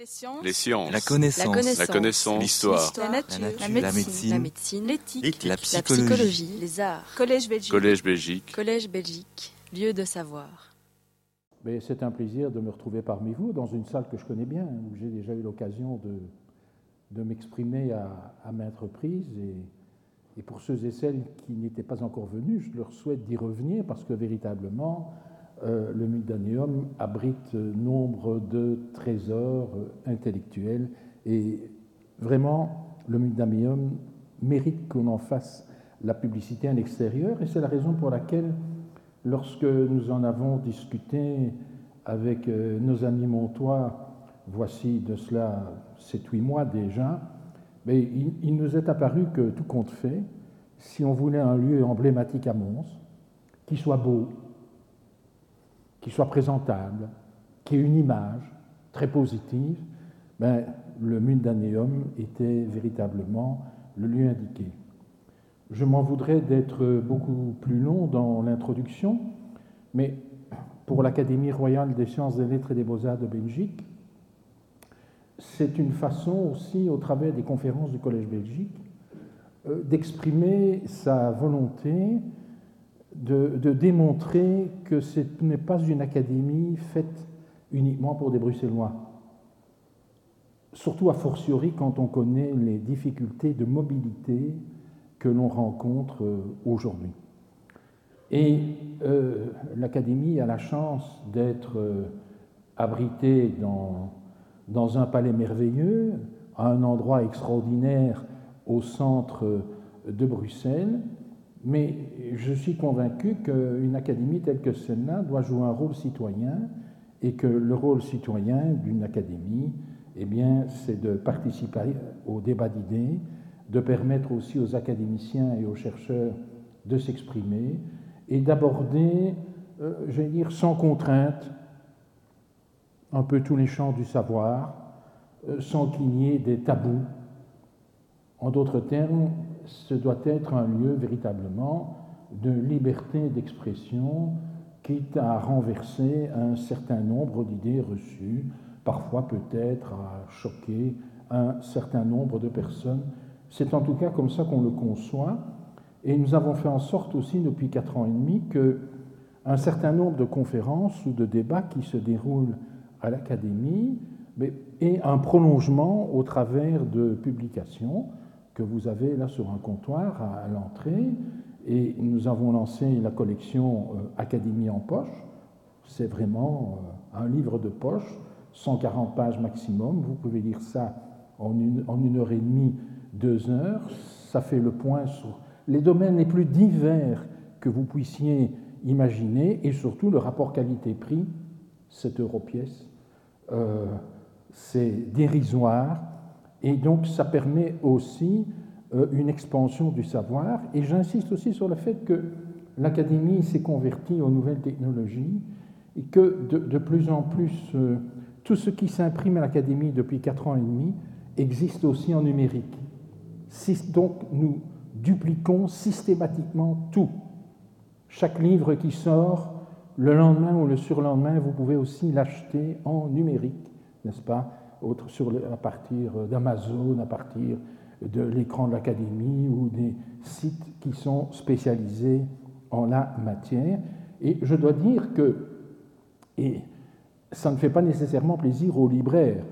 Les sciences. Les sciences. La connaissance. La connaissance. L'histoire. La nature. La nature. La La médecine. L'éthique. La La psychologie. psychologie. Les arts. Collège Belgique. Collège Belgique. Collège Belgique. Lieu de savoir. Mais c'est un plaisir de me retrouver parmi vous dans une salle que je connais bien, où j'ai déjà eu l'occasion de, de m'exprimer à, à maintes reprises. Et, et pour ceux et celles qui n'étaient pas encore venus, je leur souhaite d'y revenir parce que véritablement, euh, le Mudaneum abrite nombre de trésors euh, intellectuels et vraiment, le Mudaneum mérite qu'on en fasse la publicité à l'extérieur et c'est la raison pour laquelle Lorsque nous en avons discuté avec euh, nos amis montois, voici de cela 7-8 mois déjà, il, il, nous est apparu que tout compte fait, si on voulait un lieu emblématique à Mons, qui soit beau, qui soit présentable, qui ait une image très positive, ben, le Mundaneum était véritablement le lieu indiqué. Je m'en voudrais d'être beaucoup plus long dans l'introduction, mais pour l'Académie royale des sciences des lettres et des beaux-arts de Belgique, c'est une façon aussi, au travers des conférences du Collège Belgique, euh, d'exprimer sa volonté de, démontrer que ce n'est pas une académie faite uniquement pour des Bruxellois. Surtout a fortiori quand on connaît les difficultés de mobilité que l'on rencontre aujourd'hui. Et euh, l'Académie a la chance d'être euh, abritée dans, dans, un palais merveilleux, à un endroit extraordinaire au centre de Bruxelles, mais je suis convaincu qu'une académie telle que celle-là doit jouer un rôle citoyen et que le rôle citoyen d'une académie, eh bien, c'est de participer au débat d'idées, de permettre aussi aux académiciens et aux chercheurs de s'exprimer et d'aborder, euh, je dire, sans contrainte, un peu tous les champs du savoir, euh, sans qu'il y ait des tabous. En d'autres termes, ce doit être un lieu véritablement de liberté d'expression, quitte à renverser un certain nombre d'idées reçues, parfois peut-être à choquer un certain nombre de personnes c'est en tout cas comme ça qu'on le conçoit. Et nous avons fait en sorte aussi depuis quatre ans et demi qu'un certain nombre de conférences ou de débats qui se déroulent à l'Académie aient un prolongement au travers de publications que vous avez là sur un comptoir à l'entrée. Et nous avons lancé la collection Académie en poche. C'est vraiment un livre de poche, 140 pages maximum. Vous pouvez lire ça en une, en une heure et demie deux heures, ça fait le point sur les domaines les plus divers que vous puissiez imaginer et surtout le rapport qualité-prix, 7 euros pièce, euh, c'est dérisoire et donc ça permet aussi euh, une expansion du savoir et j'insiste aussi sur le fait que l'académie s'est convertie aux nouvelles technologies et que de, plus en plus euh, tout ce qui s'imprime à l'académie depuis quatre ans et demi existe aussi en numérique. Donc nous dupliquons systématiquement tout. Chaque livre qui sort, le lendemain ou le surlendemain, vous pouvez aussi l'acheter en numérique, n'est-ce pas, sur le, à partir d'Amazon, à partir de l'écran de l'Académie ou des sites qui sont spécialisés en la matière. Et je dois dire que, et ça ne fait pas nécessairement plaisir aux libraires,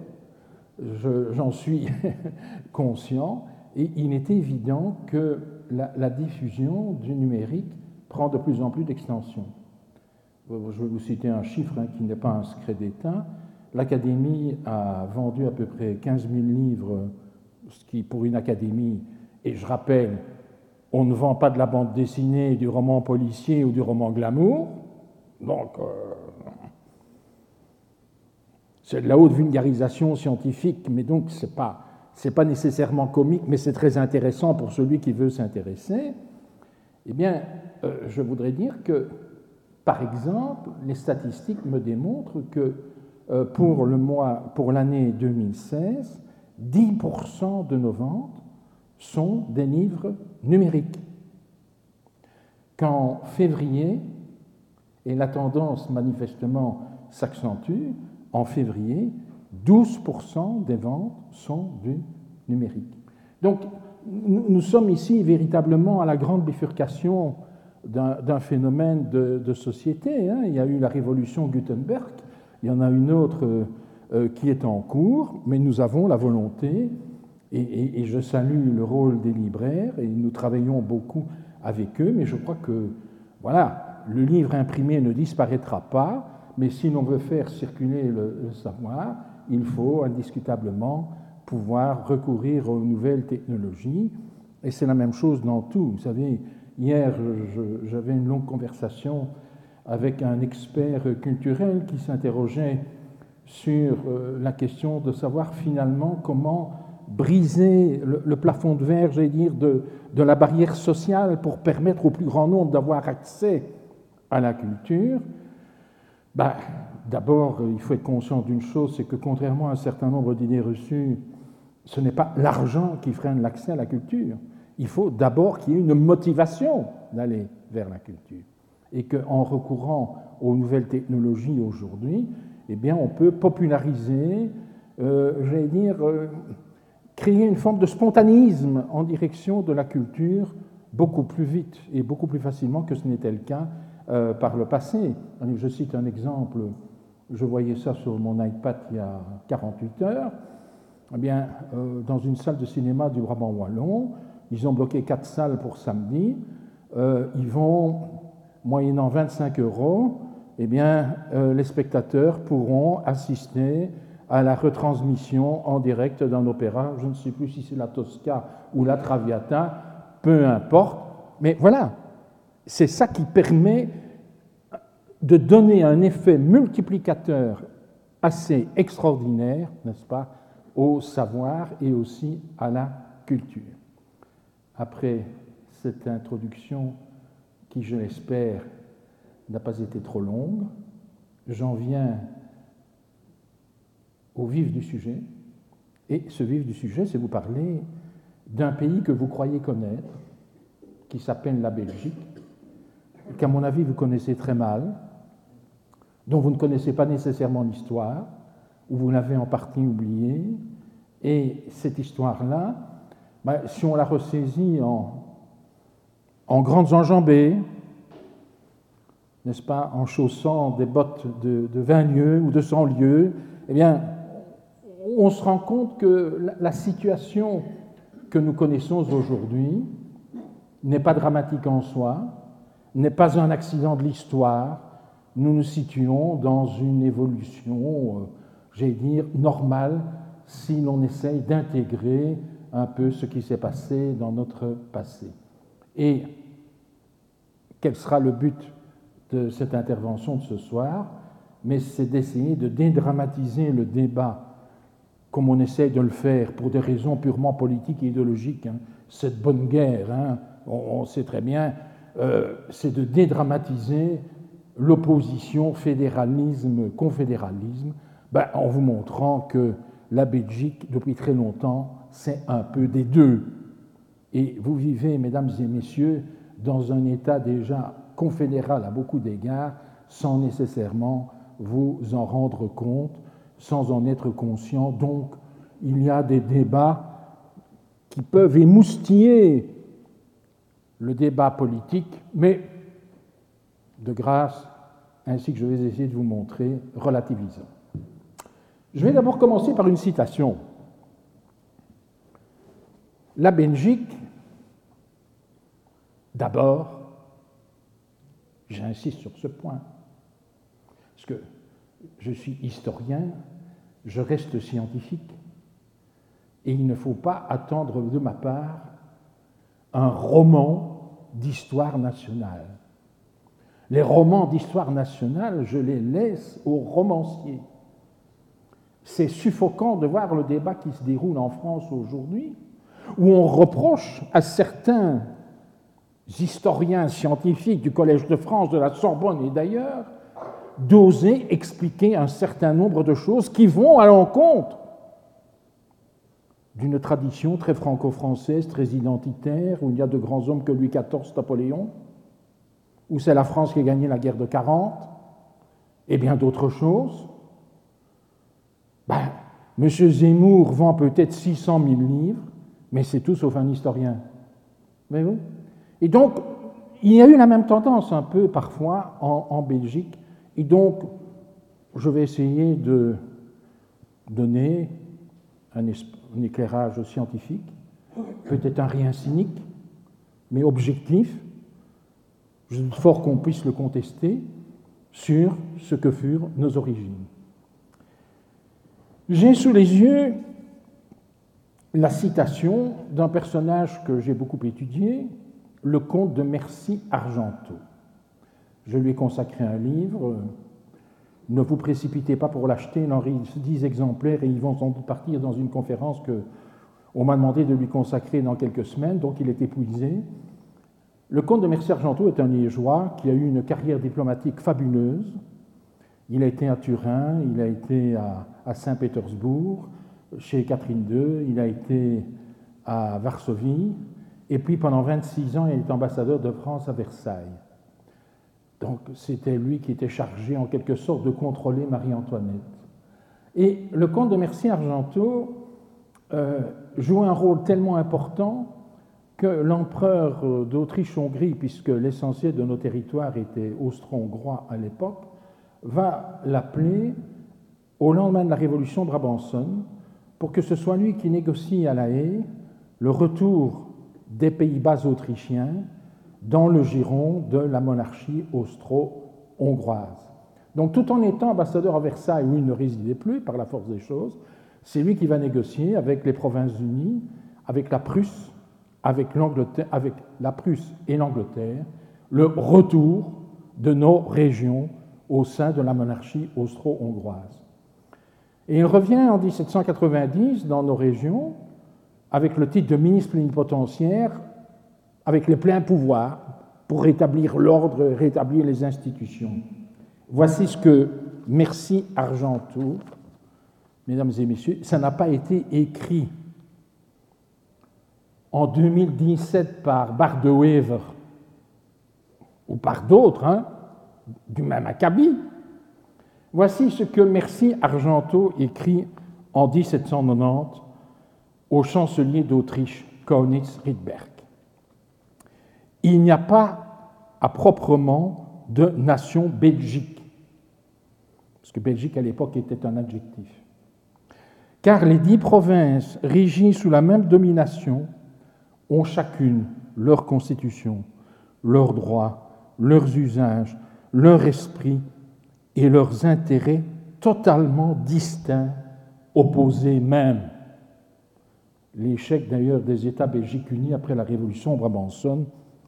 j'en suis conscient, et il est évident que la, la, diffusion du numérique prend de plus en plus d'extension. Je vais vous citer un chiffre hein, qui n'est pas un secret d'État. L'Académie a vendu à peu près 15 000 livres, ce qui pour une académie, et je rappelle, on ne vend pas de la bande dessinée, du roman policier ou du roman glamour, donc euh, c'est de la haute vulgarisation scientifique, mais donc c'est pas c'est pas nécessairement comique, mais c'est très intéressant pour celui qui veut s'intéresser, eh bien, euh, je voudrais dire que, par exemple, les statistiques me démontrent que pour le mois, pour l'année 2016, 10% de nos ventes sont des livres numériques. Qu'en février, et la tendance manifestement s'accentue, en février, 12% des ventes sont du numérique. Donc, nous, sommes ici véritablement à la grande bifurcation d'un phénomène de, société. Hein. Il y a eu la révolution Gutenberg, il y en a une autre euh, euh, qui est en cours, mais nous avons la volonté, et, je salue le rôle des libraires, et nous travaillons beaucoup avec eux, mais je crois que, voilà, le livre imprimé ne disparaîtra pas, mais si l'on veut faire circuler le savoir, il faut indiscutablement pouvoir recourir aux nouvelles technologies. Et c'est la même chose dans tout. Vous savez, hier, j'avais une longue conversation avec un expert culturel qui s'interrogeait sur euh, la question de savoir finalement comment briser le, plafond de verre, j'allais dire, de, la barrière sociale pour permettre au plus grand nombre d'avoir accès à la culture. Ben, D'abord, il faut être conscient d'une chose, c'est que contrairement à un certain nombre d'idées reçues, ce n'est pas l'argent qui freine l'accès à la culture. Il faut d'abord qu'il y ait une motivation d'aller vers la culture. Et qu'en recourant aux nouvelles technologies aujourd'hui, eh bien, on peut populariser, euh, euh, créer une forme de spontanisme en direction de la culture beaucoup plus vite et beaucoup plus facilement que ce n'était le cas euh, par le passé. Je cite un exemple, je voyais ça sur mon iPad il y a 48 heures eh bien, euh, dans une salle de cinéma du Brabant Wallon, ils ont bloqué quatre salles pour samedi. Euh, ils vont, moyennant 25 euros, eh bien, euh, les spectateurs pourront assister à la retransmission en direct d'un opéra. Je ne sais plus si c'est la Tosca ou la Traviata, peu importe. Mais voilà, c'est ça qui permet de donner un effet multiplicateur assez extraordinaire, n'est-ce pas, au savoir et aussi à la culture. Après cette introduction je l'espère, n'a pas été trop longue, j'en viens au vif du sujet. Et ce vif du sujet, c'est vous parler d'un pays que vous croyez connaître, qui s'appelle la Belgique, qu'à mon avis vous connaissez très mal, dont vous ne connaissez pas nécessairement l'histoire, ou vous l'avez en partie oublié. Et cette histoire-là, ben, si on la ressaisit en, en grandes enjambées, n'est-ce pas, en chaussant des bottes de, de, 20 lieues ou de 100 lieues, eh bien, on se rend compte que la, situation que nous connaissons aujourd'hui n'est pas dramatique en soi, n'est pas un accident de l'histoire. Nous nous situons dans une évolution euh, j'allais dire, normal si l'on essaye d'intégrer un peu ce qui s'est passé dans notre passé. Et quel sera le but de cette intervention de ce soir Mais c'est d'essayer de dédramatiser le débat comme on essaye de le faire pour des raisons purement politiques et idéologiques. Hein. Cette bonne guerre, hein, on, sait très bien, euh, c'est de dédramatiser l'opposition fédéralisme-confédéralisme ben, en vous montrant que la Belgique, depuis très longtemps, c'est un peu des deux. Et vous vivez, mesdames et messieurs, dans un État déjà confédéral à beaucoup d'égards, sans nécessairement vous en rendre compte, sans en être conscient. Donc, il y a des débats qui peuvent émoustiller le débat politique, mais de grâce, ainsi que je vais essayer de vous montrer, relativisant. Je vais d'abord commencer par une citation. La Belgique, d'abord, j'insiste sur ce point, parce que je suis historien, je reste scientifique, et il ne faut pas attendre de ma part un roman d'histoire nationale. Les romans d'histoire nationale, je les laisse aux romanciers. C'est suffocant de voir le débat qui se déroule en France aujourd'hui, où on reproche à certains historiens scientifiques du Collège de France, de la Sorbonne et d'ailleurs, d'oser expliquer un certain nombre de choses qui vont à l'encontre d'une tradition très franco-française, très identitaire, où il y a de grands hommes que Louis XIV, Napoléon, où c'est la France qui a gagné la guerre de 40, et bien d'autres choses. Ben, M. Zemmour vend peut-être 600 000 livres, mais c'est tout sauf un historien. Mais vous? Et donc, il y a eu la même tendance un peu parfois en, Belgique. Et donc, je vais essayer de donner un, éclairage scientifique, peut-être un rien cynique, mais objectif. Fort qu'on puisse le contester sur ce que furent nos origines. J'ai sous les yeux la citation d'un personnage que j'ai beaucoup étudié, le comte de Merci Argenteau. Je lui ai consacré un livre. Ne vous précipitez pas pour l'acheter, il en reste 10 exemplaires et ils vont sans doute partir dans une conférence que on m'a demandé de lui consacrer dans quelques semaines, donc il est épuisé. Le comte de Merci Argenteau est un liégeois qui a eu une carrière diplomatique fabuleuse. Il a été à Turin, il a été à, Saint-Pétersbourg, chez Catherine II, il a été à Varsovie, et puis pendant 26 ans, il est ambassadeur de France à Versailles. Donc c'était lui qui était chargé en quelque sorte de contrôler Marie-Antoinette. Et le comte de Merci Argenteau joue un rôle tellement important que l'empereur d'Autriche-Hongrie, puisque l'essentiel de nos territoires était austro-hongrois à l'époque, va l'appeler au lendemain de la révolution Brabançonne pour que ce soit lui qui négocie à La Haye le retour des Pays-Bas autrichiens dans le giron de la monarchie austro-hongroise. Donc tout en étant ambassadeur à Versailles où il ne résidait plus par la force des choses, c'est lui qui va négocier avec les Provinces-Unies, avec la Prusse, avec, avec la Prusse et l'Angleterre, le retour de nos régions au sein de la monarchie austro-hongroise. Et il revient en 1790 dans nos régions avec le titre de ministre plénipotentiaire, avec les pleins pouvoirs pour rétablir l'ordre, rétablir les institutions. Voici ce que Merci Argentou, mesdames et messieurs, ça n'a pas été écrit en 2017 par Bardewever ou par d'autres, hein, du même acabit. Voici ce que Merci Argenteau écrit en 1790 au chancelier d'Autriche, Kaunitz Riedberg. Il n'y a pas à proprement de nation belgique, parce que Belgique à l'époque était un adjectif, car les dix provinces régies sous la même domination ont chacune leur constitution, leurs droits, leurs usages, leur esprit et leurs intérêts totalement distincts, opposés même. L'échec d'ailleurs des États belgiques unis après la Révolution brabançonne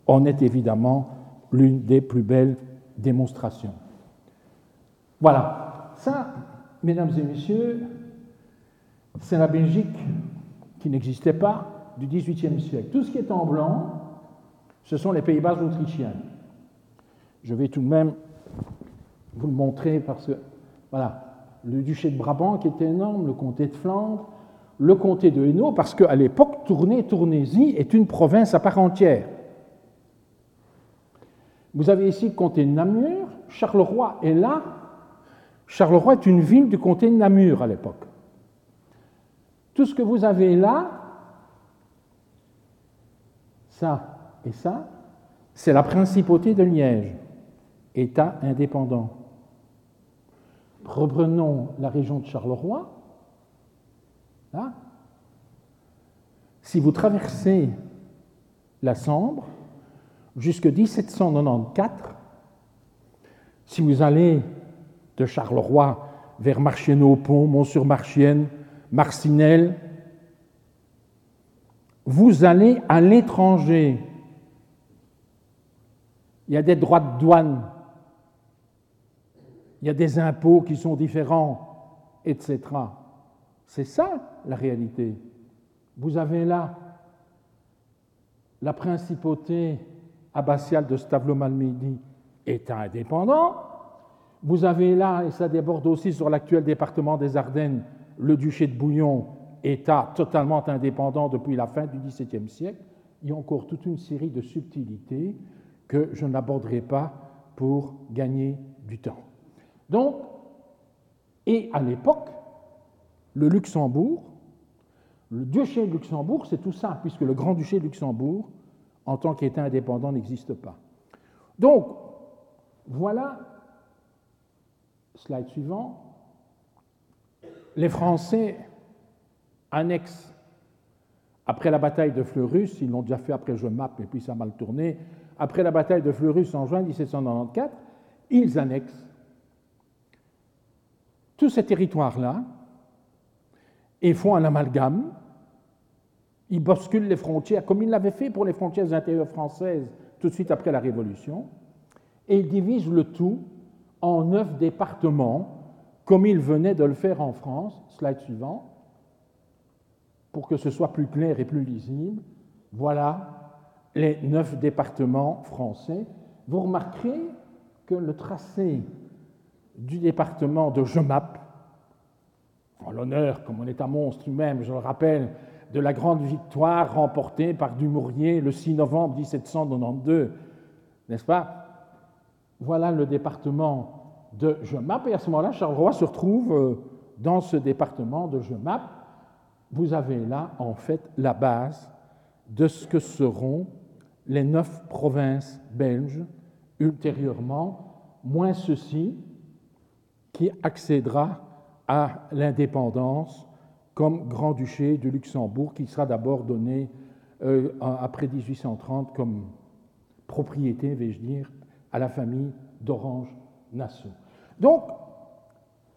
en est évidemment l'une des plus belles démonstrations. Voilà, ça, mesdames et messieurs, c'est la Belgique qui n'existait pas du XVIIIe siècle. Tout ce qui est en blanc, ce sont les Pays-Bas autrichiens. Je vais tout de même vous le montrer parce que, voilà, le duché de Brabant qui était énorme, le comté de Flandre, le comté de Hainaut, parce qu'à l'époque, Tournai-Tournaisie est une province à part entière. Vous avez ici le comté de Namur, Charleroi est là. Charleroi est une ville du comté de Namur à l'époque. Tout ce que vous avez là, ça et ça, c'est la principauté de Liège. État indépendant. Reprenons la région de Charleroi. Là. Si vous traversez la Sambre jusque 1794, si vous allez de Charleroi vers Marchienne-au-Pont, Mont-sur-Marchienne, Marcinelle, vous allez à l'étranger. Il y a des droits de douane il y a des impôts qui sont différents, etc. C'est ça la réalité. Vous avez là la principauté abbatiale de Stavlo-Malmedy, État indépendant. Vous avez là, et ça déborde aussi sur l'actuel département des Ardennes, le duché de Bouillon, État totalement indépendant depuis la fin du XVIIe siècle. Il y a encore toute une série de subtilités que je n'aborderai pas pour gagner du temps. Donc, et à l'époque, le Luxembourg. Le duché de Luxembourg, c'est tout ça, puisque le grand-duché de Luxembourg, en tant qu'État indépendant, n'existe pas. Donc, voilà, slide suivant, les Français annexent, après la bataille de Fleurus, ils l'ont déjà fait après Je Map, et puis ça a mal tourné, après la bataille de Fleurus en juin 1794, ils annexent tous ces territoires-là et font un amalgame. Ils bousculent les frontières, comme ils l'avaient fait pour les frontières intérieures françaises tout de suite après la Révolution, et ils divisent le tout en neuf départements, comme ils venaient de le faire en France. Slide suivant. Pour que ce soit plus clair et plus lisible, voilà les neuf départements français. Vous remarquerez que le tracé du département de Jemap, en l'honneur, comme on est un monstre lui-même, je le rappelle, de la grande victoire remportée par Dumouriez le 6 novembre 1792, n'est-ce pas? Voilà le département de Jemap, et à ce moment-là, Charleroi se retrouve euh, dans ce département de Jemap. Vous avez là, en fait, la base de ce que seront les neuf provinces belges ultérieurement, moins ceci, qui accédera à l'indépendance comme Grand-Duché de Luxembourg, qui sera d'abord donné euh, après 1830 comme propriété, vais-je dire, à la famille d'Orange-Nassau. Donc,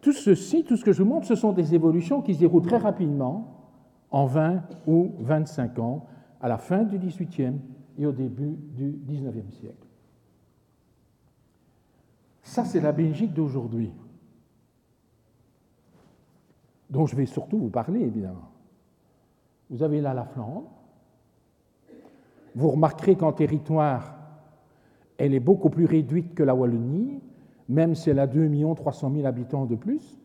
tout ceci, tout ce que je vous montre, ce sont des évolutions qui se déroulent très rapidement, en 20 ou 25 ans, à la fin du XVIIIe et au début du XIXe siècle. Ça, c'est la Belgique d'aujourd'hui dont je vais surtout vous parler, évidemment. Vous avez là la Flandre. Vous remarquerez qu'en territoire, elle est beaucoup plus réduite que la Wallonie, même si elle a 2 300 000 habitants de plus.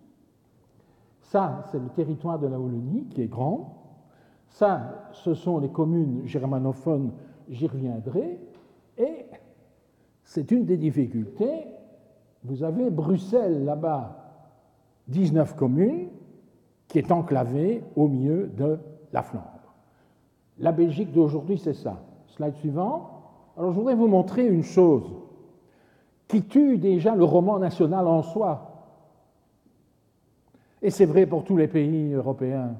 Ça, c'est le territoire de la Wallonie qui est grand. Ça, ce sont les communes germanophones, j'y reviendrai. Et c'est une des difficultés. Vous avez Bruxelles là-bas, 19 communes, qui est enclavé au milieu de la Flandre. La Belgique d'aujourd'hui, c'est ça. Slide suivant. Alors, je voudrais vous montrer une chose qui tue déjà le roman national en soi. Et c'est vrai pour tous les pays européens.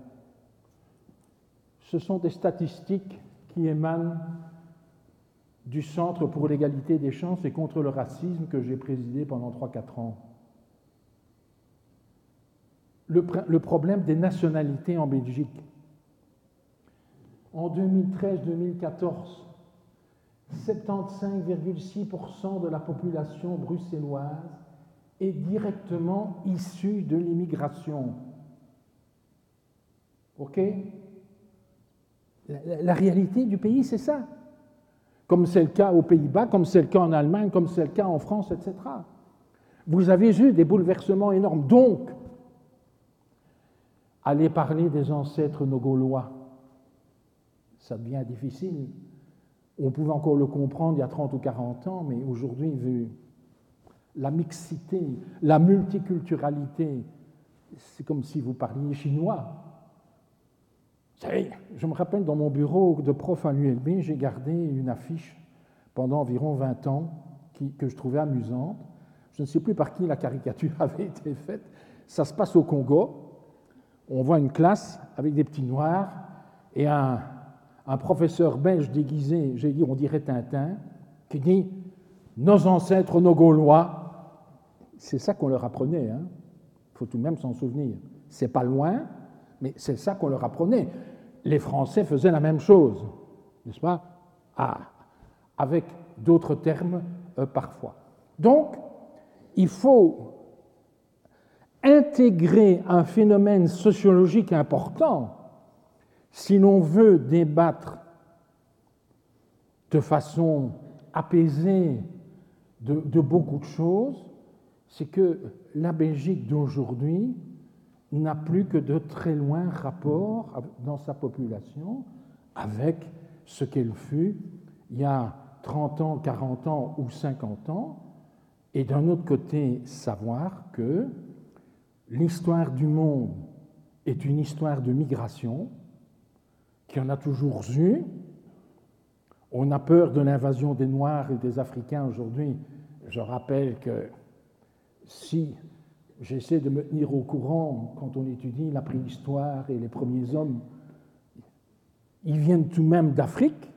Ce sont des statistiques qui émanent du Centre pour l'égalité des chances et contre le racisme que j'ai présidé pendant 3-4 ans le, problème des nationalités en Belgique. En 2013-2014, 75,6% de la population bruxelloise est directement issue de l'immigration. OK? La, la, réalité du pays, c'est ça. Comme c'est le cas aux Pays-Bas, comme c'est le cas en Allemagne, comme c'est le cas en France, etc. Vous avez eu des bouleversements énormes. Donc, aller parler des ancêtres nos Gaulois, ça devient difficile. On pouvait encore le comprendre il y a 30 ou 40 ans, mais aujourd'hui, vu la mixité, la multiculturalité, c'est comme si vous parliez chinois. Je me rappelle dans mon bureau de prof à l'ULB, j'ai gardé une affiche pendant environ 20 ans que je trouvais amusante. Je ne sais plus par qui la caricature avait été faite. Ça se passe au Congo on voit une classe avec des petits noirs et un, professeur belge déguisé, j'ai dit, on dirait Tintin, qui dit Nos ancêtres, nos Gaulois. C'est ça qu'on leur apprenait. Il hein. faut tout de même s'en souvenir. C'est pas loin, mais c'est ça qu'on leur apprenait. Les Français faisaient la même chose, n'est-ce pas? Ah, Avec d'autres termes euh, parfois. Donc, il faut intégrer un phénomène sociologique important si l'on veut débattre de façon apaisée de, beaucoup de choses, c'est que la Belgique d'aujourd'hui n'a plus que de très loin rapport dans sa population avec ce qu'elle fut il y a 30 ans, 40 ans ou 50 ans, et d'un autre côté savoir que l'histoire du monde est une histoire de migration qui en a toujours eu. On a peur de l'invasion des Noirs et des Africains aujourd'hui. Je rappelle que si j'essaie de me tenir au courant quand on étudie la préhistoire et les premiers hommes, ils viennent tout de même d'Afrique,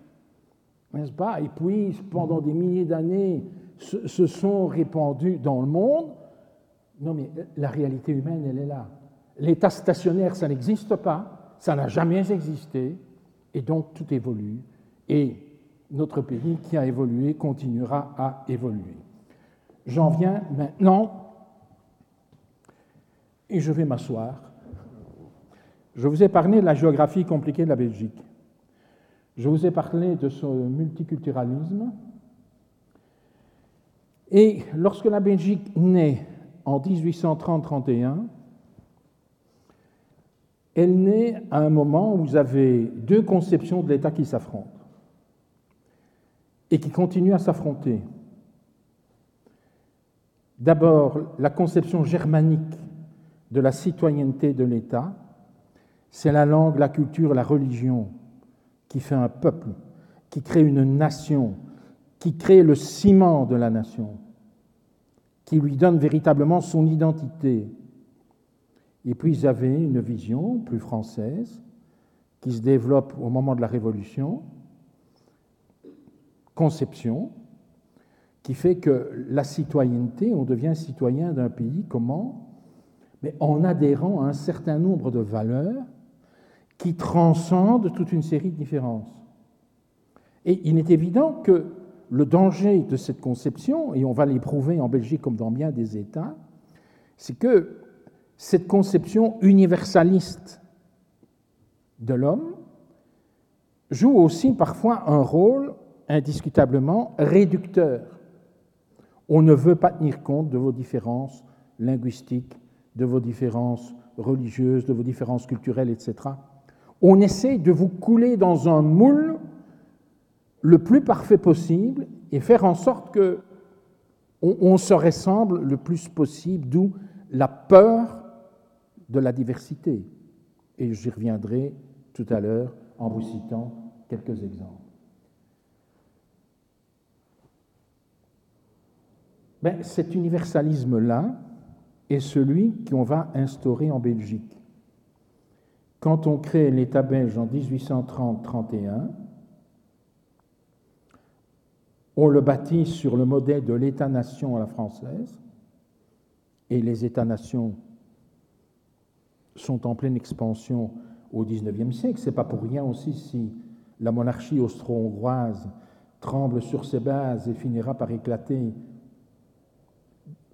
n'est-ce pas? Et puis, pendant des milliers d'années, se sont répandus dans le monde. Non, mais la réalité humaine, elle est là. L'état stationnaire, ça n'existe pas, ça n'a jamais existé, et donc tout évolue. Et notre pays qui a évolué continuera à évoluer. J'en viens maintenant, et je vais m'asseoir. Je vous ai parlé de la géographie compliquée de la Belgique. Je vous ai parlé de son multiculturalisme. Et lorsque la Belgique naît en 1830-31, elle naît à un moment où vous avez deux conceptions de l'État qui s'affrontent et qui continuent à s'affronter. D'abord, la conception germanique de la citoyenneté de l'État, c'est la langue, la culture, la religion qui fait un peuple, qui crée une nation, qui crée le ciment de la nation, qui lui donne véritablement son identité. Et puis ils avaient une vision plus française qui se développe au moment de la Révolution, conception, qui fait que la citoyenneté, on devient citoyen d'un pays, comment? Mais en adhérant à un certain nombre de valeurs qui transcendent toute une série de différences. Et il est évident que le danger de cette conception, et on va l'éprouver en Belgique comme dans bien des États, c'est que cette conception universaliste de l'homme joue aussi parfois un rôle indiscutablement réducteur. On ne veut pas tenir compte de vos différences linguistiques, de vos différences religieuses, de vos différences culturelles, etc. On essaie de vous couler dans un moule le plus parfait possible et faire en sorte que on, se ressemble le plus possible, d'où la peur de la diversité. Et j'y reviendrai tout à l'heure en vous citant quelques exemples. Ben, cet universalisme-là est celui qu'on va instaurer en Belgique. Quand on crée l'État belge en 1830-31, on le bâtit sur le modèle de l'État-nation à la française, et les États-nations sont en pleine expansion au XIXe siècle. Ce n'est pas pour rien aussi si la monarchie austro-hongroise tremble sur ses bases et finira par éclater.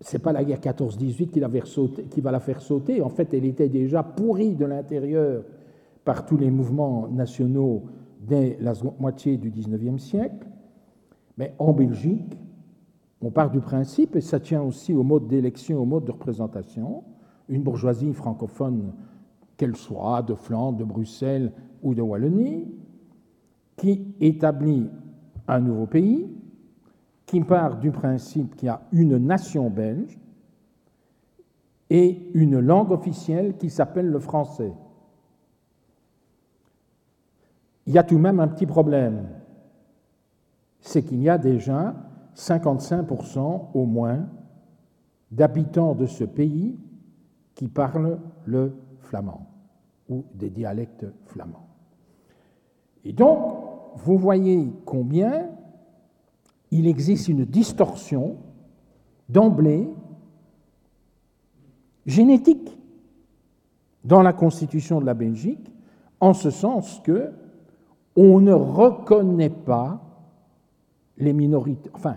Ce n'est pas la guerre 14-18 qui, qui, va la faire sauter. En fait, elle était déjà pourrie de l'intérieur par tous les mouvements nationaux dès la moitié du XIXe siècle. Mais en Belgique, on part du principe, et ça tient aussi au mode d'élection, au mode de représentation, une bourgeoisie francophone, qu'elle soit de Flandre, de Bruxelles ou de Wallonie, qui établit un nouveau pays, qui part du principe qu'il y a une nation belge et une langue officielle qui s'appelle le français. Il y a tout de même un petit problème, c'est qu'il y a déjà 55% au moins d'habitants de ce pays qui parlent le flamand ou des dialectes flamands. Et donc, vous voyez combien il existe une distorsion d'emblée génétique dans la constitution de la Belgique, en ce sens que on ne reconnaît pas les minorités, enfin,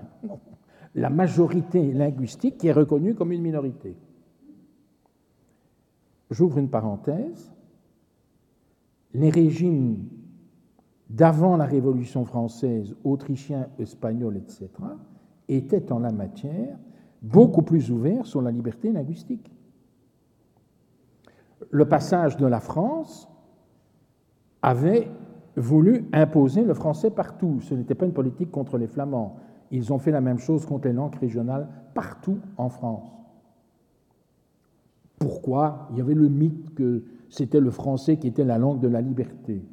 la majorité linguistique qui est reconnue comme une minorité. J'ouvre une parenthèse. Les régimes d'avant la Révolution française, autrichien, espagnol, etc., étaient en la matière beaucoup plus ouverts sur la liberté linguistique. Le passage de la France avait voulu imposer le français partout. Ce n'était pas une politique contre les Flamands. Ils ont fait la même chose contre les langues régionales partout en France. Pourquoi? Il y avait le mythe que c'était le français qui était la langue de la liberté.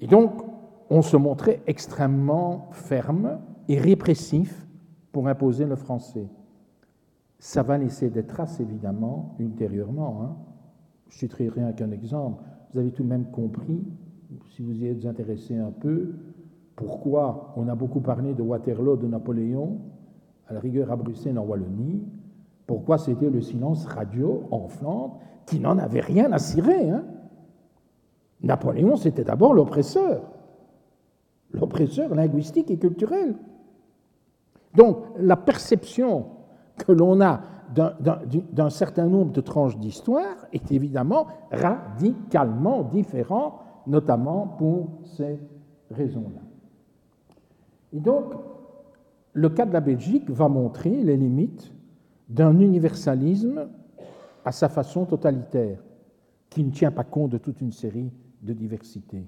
Et donc, on se montrait extrêmement ferme et répressif pour imposer le français. Ça va laisser des traces, évidemment, ultérieurement. Hein. Je citerai rien qu'un exemple. Vous avez tout de même compris, si vous y êtes intéressé un peu, pourquoi on a beaucoup parlé de Waterloo, de Napoléon, à la rigueur à Bruxelles, en Wallonie, pourquoi c'était le silence radio en Flandre qui n'en avait rien à cirer. Hein? Napoléon, c'était d'abord l'oppresseur, l'oppresseur linguistique et culturel. Donc la perception que l'on a d'un certain nombre de tranches d'histoire est évidemment radicalement différente, notamment pour ces raisons-là. Et donc, le cas de la Belgique va montrer les limites d'un universalisme à sa façon totalitaire, qui ne tient pas compte de toute une série de diversités.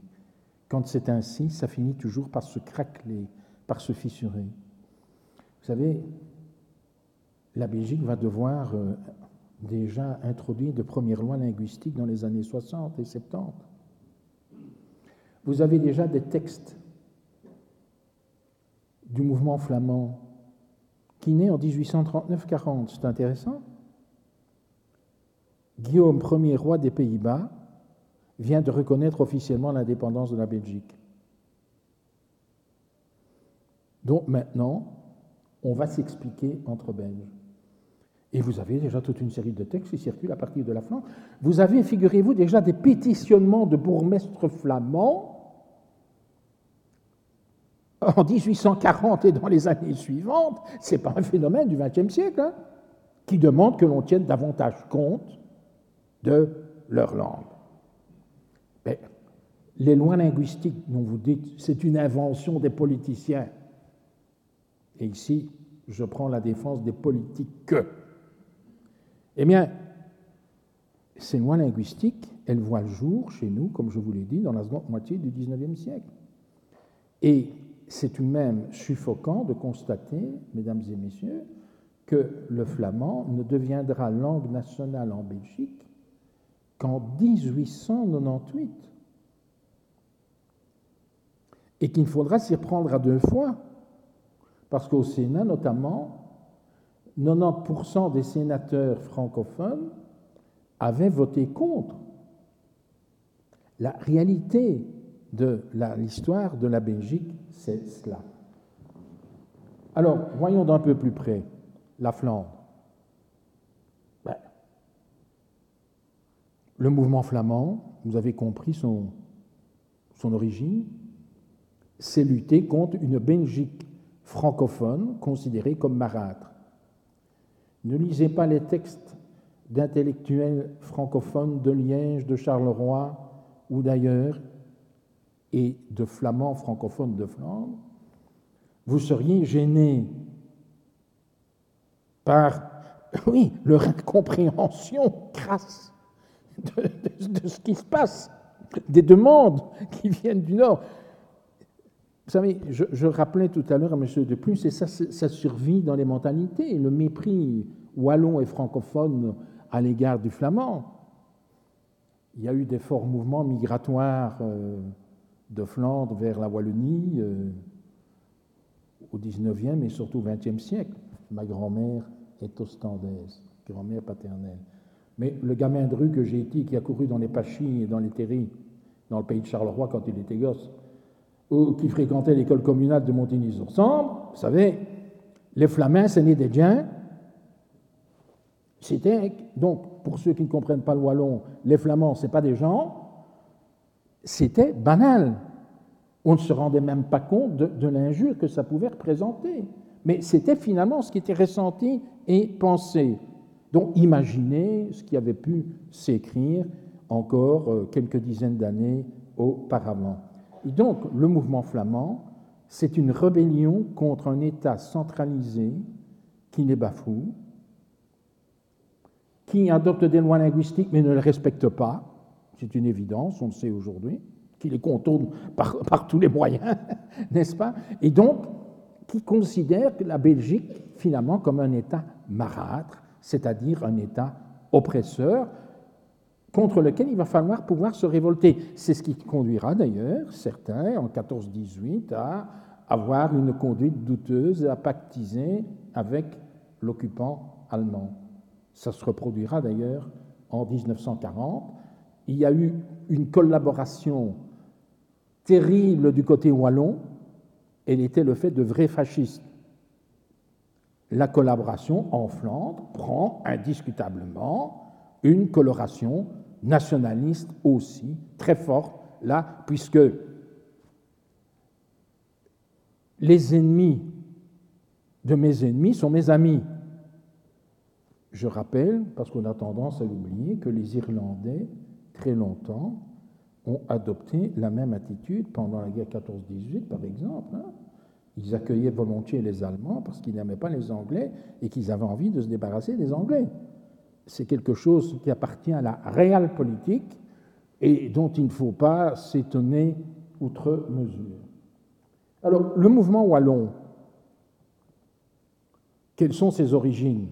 Quand c'est ainsi, ça finit toujours par se craqueler, par se fissurer. Vous savez, la Belgique va devoir euh, déjà introduire de premières lois linguistiques dans les années 60 et 70. Vous avez déjà des textes du mouvement flamand qui naît en 1839-40. C'est intéressant. Guillaume Ier roi des Pays-Bas vient de reconnaître officiellement l'indépendance de la Belgique. Donc maintenant, on va s'expliquer entre Belges. Et vous avez déjà toute une série de textes qui circulent à partir de la Flandre. Vous avez, figurez-vous, déjà des pétitionnements de bourgmestres flamands en 1840 et dans les années suivantes. Ce n'est pas un phénomène du XXe siècle, hein, qui demande que l'on tienne davantage compte de leur langue. Mais les lois linguistiques dont vous dites c'est une invention des politiciens. Et ici, je prends la défense des politiques que. Eh bien, ces lois linguistiques, elles voient le jour chez nous, comme je vous l'ai dit, dans la seconde moitié du XIXe siècle. Et c'est tout de même suffocant de constater, mesdames et messieurs, que le flamand ne deviendra langue nationale en Belgique qu'en 1898 et qu'il faudra s'y reprendre à deux fois, parce qu'au Sénat notamment, 90% des sénateurs francophones avaient voté contre. La réalité de l'histoire de la Belgique, c'est cela. Alors, voyons d'un peu plus près la Flandre. Ben, le mouvement flamand, vous avez compris son, son origine, c'est lutter contre une Belgique francophone considérée comme marâtre. Ne lisez pas les textes d'intellectuels francophones de Liège, de Charleroi ou d'ailleurs, et de flamands francophones de Flandre, vous seriez gêné par, oui, leur incompréhension crasse de, ce qui se passe, des demandes qui viennent du Nord. Vous savez, je, rappelais tout à l'heure à M. Deplus, et ça, ça survit dans les mentalités, le mépris wallon et francophone à l'égard du flamand. Il y a eu des forts mouvements migratoires euh, de Flandre vers la Wallonie euh, au XIXe et surtout au XXe siècle. Ma grand-mère est ostendaise, grand-mère paternelle. Mais le gamin de rue que j'ai été, qui a couru dans les Pachis et dans les Terris, dans le pays de Charleroi quand il était gosse, qui fréquentait l'école communale de Montigny-sur-Sambre, vous savez, les Flamands, c'est né des Diens. C'était, donc, pour ceux qui ne comprennent pas le wallon, les Flamands, ce pas des gens, c'était banal. On ne se rendait même pas compte de, l'injure que ça pouvait représenter. Mais c'était finalement ce qui était ressenti et pensé. Donc imaginez ce qui avait pu s'écrire encore euh, quelques dizaines d'années auparavant. Et donc le mouvement flamand, c'est une rébellion contre un État centralisé qui les bafoue, qui adopte des lois linguistiques mais ne les respecte pas, c'est une évidence, on le sait aujourd'hui, qui les contourne par, par tous les moyens, n'est-ce pas? Et donc, qui considère la Belgique finalement comme un État marâtre, c'est-à-dire un État oppresseur contre lequel il va falloir pouvoir se révolter. C'est ce qui conduira d'ailleurs certains en 1418 à avoir une conduite douteuse et à pactiser avec l'occupant allemand. Ça se reproduira d'ailleurs en 1940. Il y a eu une collaboration terrible du côté wallon, elle était le fait de vrais fascistes. La collaboration en Flandre prend indiscutablement une coloration nationaliste aussi très forte là, puisque les ennemis de mes ennemis sont mes amis. Je rappelle, parce qu'on a tendance à l'oublier, que les Irlandais, très longtemps, ont adopté la même attitude pendant la guerre 14-18, par exemple. Hein. Ils accueillaient volontiers les Allemands parce qu'ils n'aimaient pas les Anglais et qu'ils avaient envie de se débarrasser des Anglais. C'est quelque chose qui appartient à la réelle politique et dont il ne faut pas s'étonner outre mesure. Alors, le mouvement wallon, quelles sont ses origines?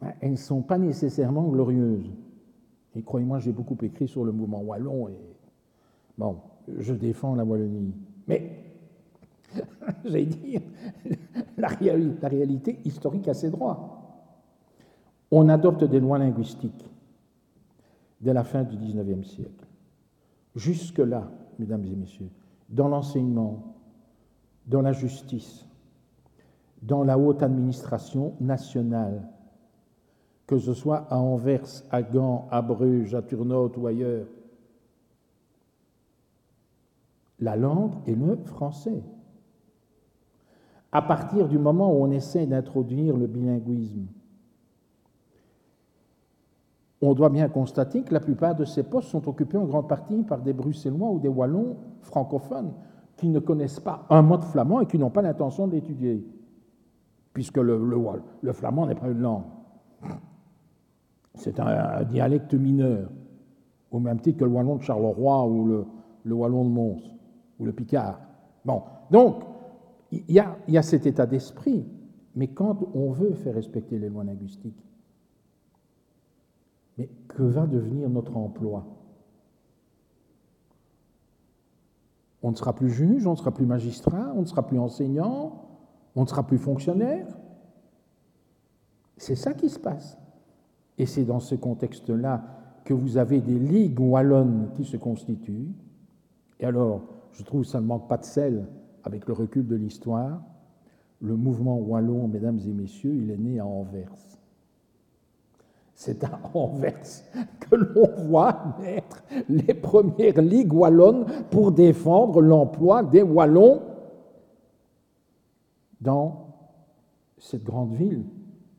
Ben, Elles ne sont pas nécessairement glorieuses. Et croyez-moi, j'ai beaucoup écrit sur le mouvement wallon et bon, je défends la Wallonie. Mais, j'allais dire, la réalité, la réalité historique a ses droits. On adopte des lois linguistiques dès la fin du XIXe siècle. Jusque-là, mesdames et messieurs, dans l'enseignement, dans la justice, dans la haute administration nationale, que ce soit à Anvers, à Gand, à Bruges, à Turnhout ou ailleurs, la langue est le français. À partir du moment où on essaie d'introduire le bilinguisme, on doit bien constater que la plupart de ces postes sont occupés en grande partie par des Bruxellois ou des Wallons francophones qui ne connaissent pas un mot de flamand et qui n'ont pas l'intention d'étudier, puisque le, flamand n'est pas une langue. C'est un, dialecte mineur, au même titre que le wallon de Charleroi ou le, wallon de Mons ou le picard. Bon, donc, il y a, cet état d'esprit, mais quand on veut faire respecter les lois linguistiques, mais que va devenir notre emploi? On ne sera plus juge, on ne sera plus magistrat, on ne sera plus enseignant, on ne sera plus fonctionnaire. C'est ça qui se passe. Et c'est dans ce contexte-là que vous avez des ligues wallonnes qui se constituent. Et alors, je trouve que ça ne manque pas de sel avec le recul de l'histoire. Le mouvement wallon, mesdames et messieurs, il est né à Anvers. C'est à Anvers que l'on voit naître les premières ligues wallonnes pour défendre l'emploi des Wallons dans cette grande ville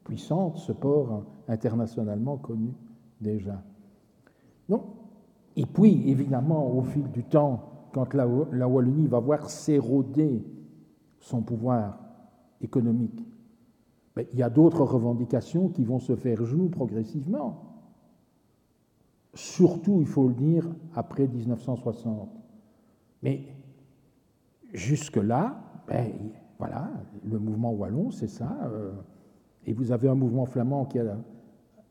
puissante, ce port internationalement connu déjà. Et puis, évidemment, au fil du temps, quand la, Wallonie va voir s'éroder son pouvoir économique, il y a d'autres revendications qui vont se faire jour progressivement. Surtout, il faut le dire, après 1960. Mais jusque-là, ben, voilà, le mouvement wallon, c'est ça. Euh, et vous avez un mouvement flamand qui a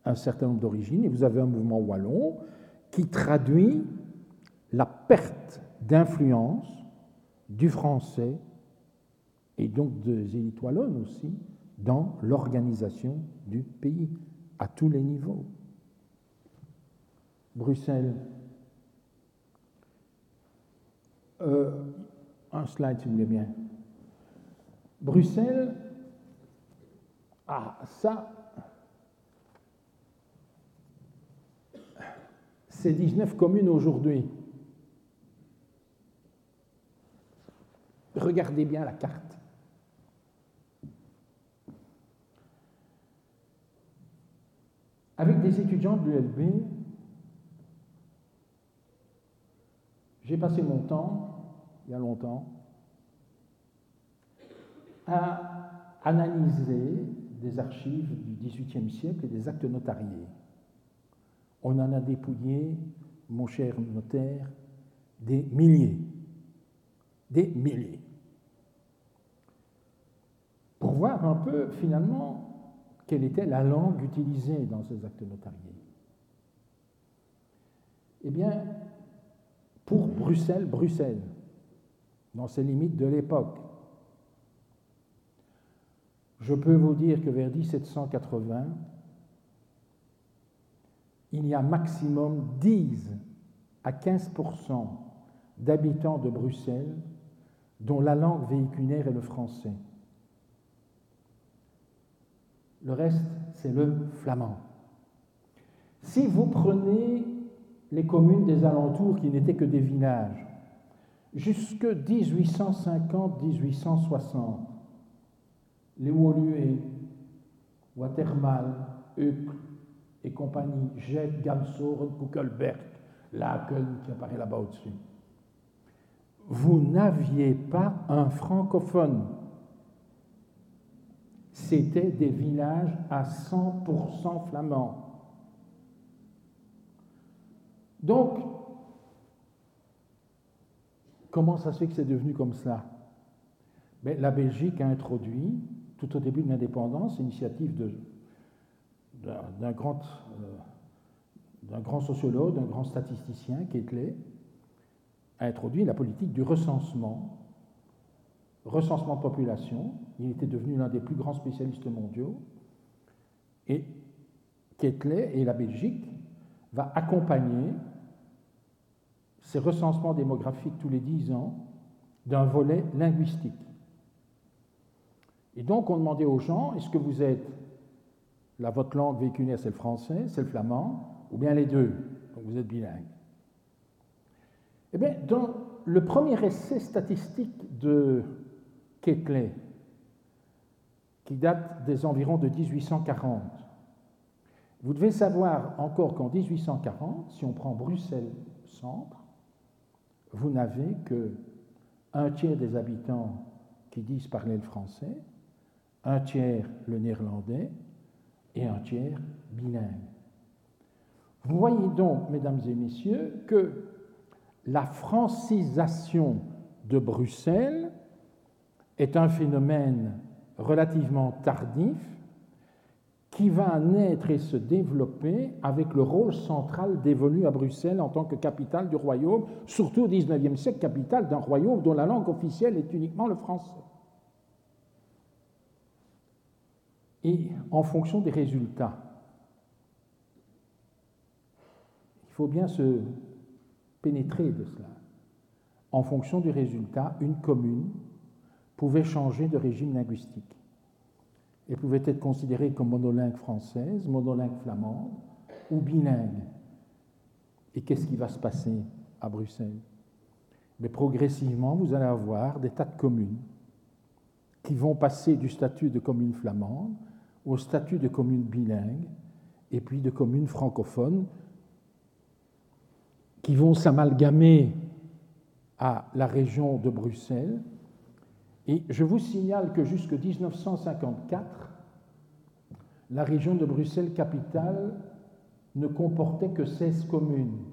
un certain nombre d'origines, et vous avez un mouvement wallon qui traduit la perte d'influence du français et donc des élites wallonnes aussi dans l'organisation du pays à tous les niveaux. Bruxelles. Euh, un slide si vous voulez bien. Bruxelles, ah ça, c'est 19 communes aujourd'hui. Regardez bien la carte. Avec des étudiants de l'ULB, j'ai passé mon temps, il y a longtemps, à analyser des archives du XVIIIe siècle et des actes notariés. On en a dépouillé, mon cher notaire, des milliers, des milliers pour voir un peu finalement quelle était la langue utilisée dans ces actes notariés Eh bien, pour Bruxelles, Bruxelles, dans ses limites de l'époque, je peux vous dire que vers 1780, il y a maximum 10 à 15% d'habitants de Bruxelles dont la langue véhiculaire est le français. Le reste, c'est le flamand. Si vous prenez les communes des alentours qui n'étaient que des villages, jusque 1850-1860, les Woluwe, Watermal, Uccle et compagnie, Jette, Gamsoren, Kuckelberg, Laken qui apparaît là-bas au-dessus. Vous n'aviez pas un francophone. C'était des villages à 100% flamands. Donc, comment ça se fait que c'est devenu comme ça ben, La Belgique a introduit, tout au début de l'indépendance, initiative d'un grand, euh, grand, sociologue, d'un grand statisticien, Ketley, a introduit la politique du recensement, recensement de population. Il était devenu l'un des plus grands spécialistes mondiaux. Et Ketley et la Belgique va accompagner ces recensements démographiques tous les dix ans d'un volet linguistique. Et donc on demandait aux gens, est-ce que vous êtes, la, votre langue véhiculaire c'est le français, c'est le flamand, ou bien les deux, donc vous êtes bilingue Eh bien, dans le premier essai statistique de Ketley, qui date des environs de 1840, vous devez savoir encore qu'en 1840, si on prend Bruxelles centre, vous n'avez que un tiers des habitants qui disent parler le français, un tiers le néerlandais et un tiers bilingue. Vous voyez donc, mesdames et messieurs, que la francisation de Bruxelles est un phénomène relativement tardif qui va naître et se développer avec le rôle central dévolu à Bruxelles en tant que capitale du royaume, surtout au XIXe siècle, capitale d'un royaume dont la langue officielle est uniquement le français. Et en fonction des résultats, il faut bien se pénétrer de cela. En fonction du résultat, une commune pouvait changer de régime linguistique et pouvait être considérée comme monolingue française, monolingue flamande ou bilingue. Et qu'est-ce qui va se passer à Bruxelles? Mais progressivement, vous allez avoir des tas de communes qui vont passer du statut de commune flamande au statut de commune bilingue et puis de commune francophone qui vont s'amalgamer à la région de Bruxelles et je vous signale que jusque 1954, la région de Bruxelles-Capitale ne comportait que 16 communes.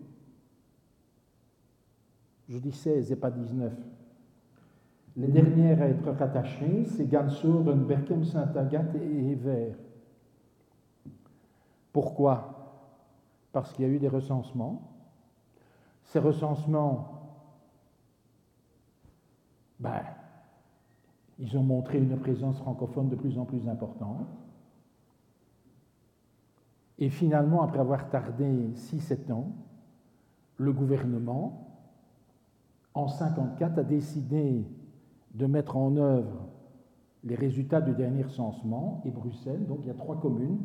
Je dis 16 et pas 19. Les dernières à être rattachées, c'est Gansour, Berkem, Saint-Agathe et Evert. Pourquoi? Parce qu'il y a eu des recensements. Ces recensements, ben, ils ont montré une présence francophone de plus en plus importante. Et finalement, après avoir tardé 6-7 ans, le gouvernement, en 1954, a décidé de mettre en œuvre les résultats du dernier recensement et Bruxelles. Donc il y a trois communes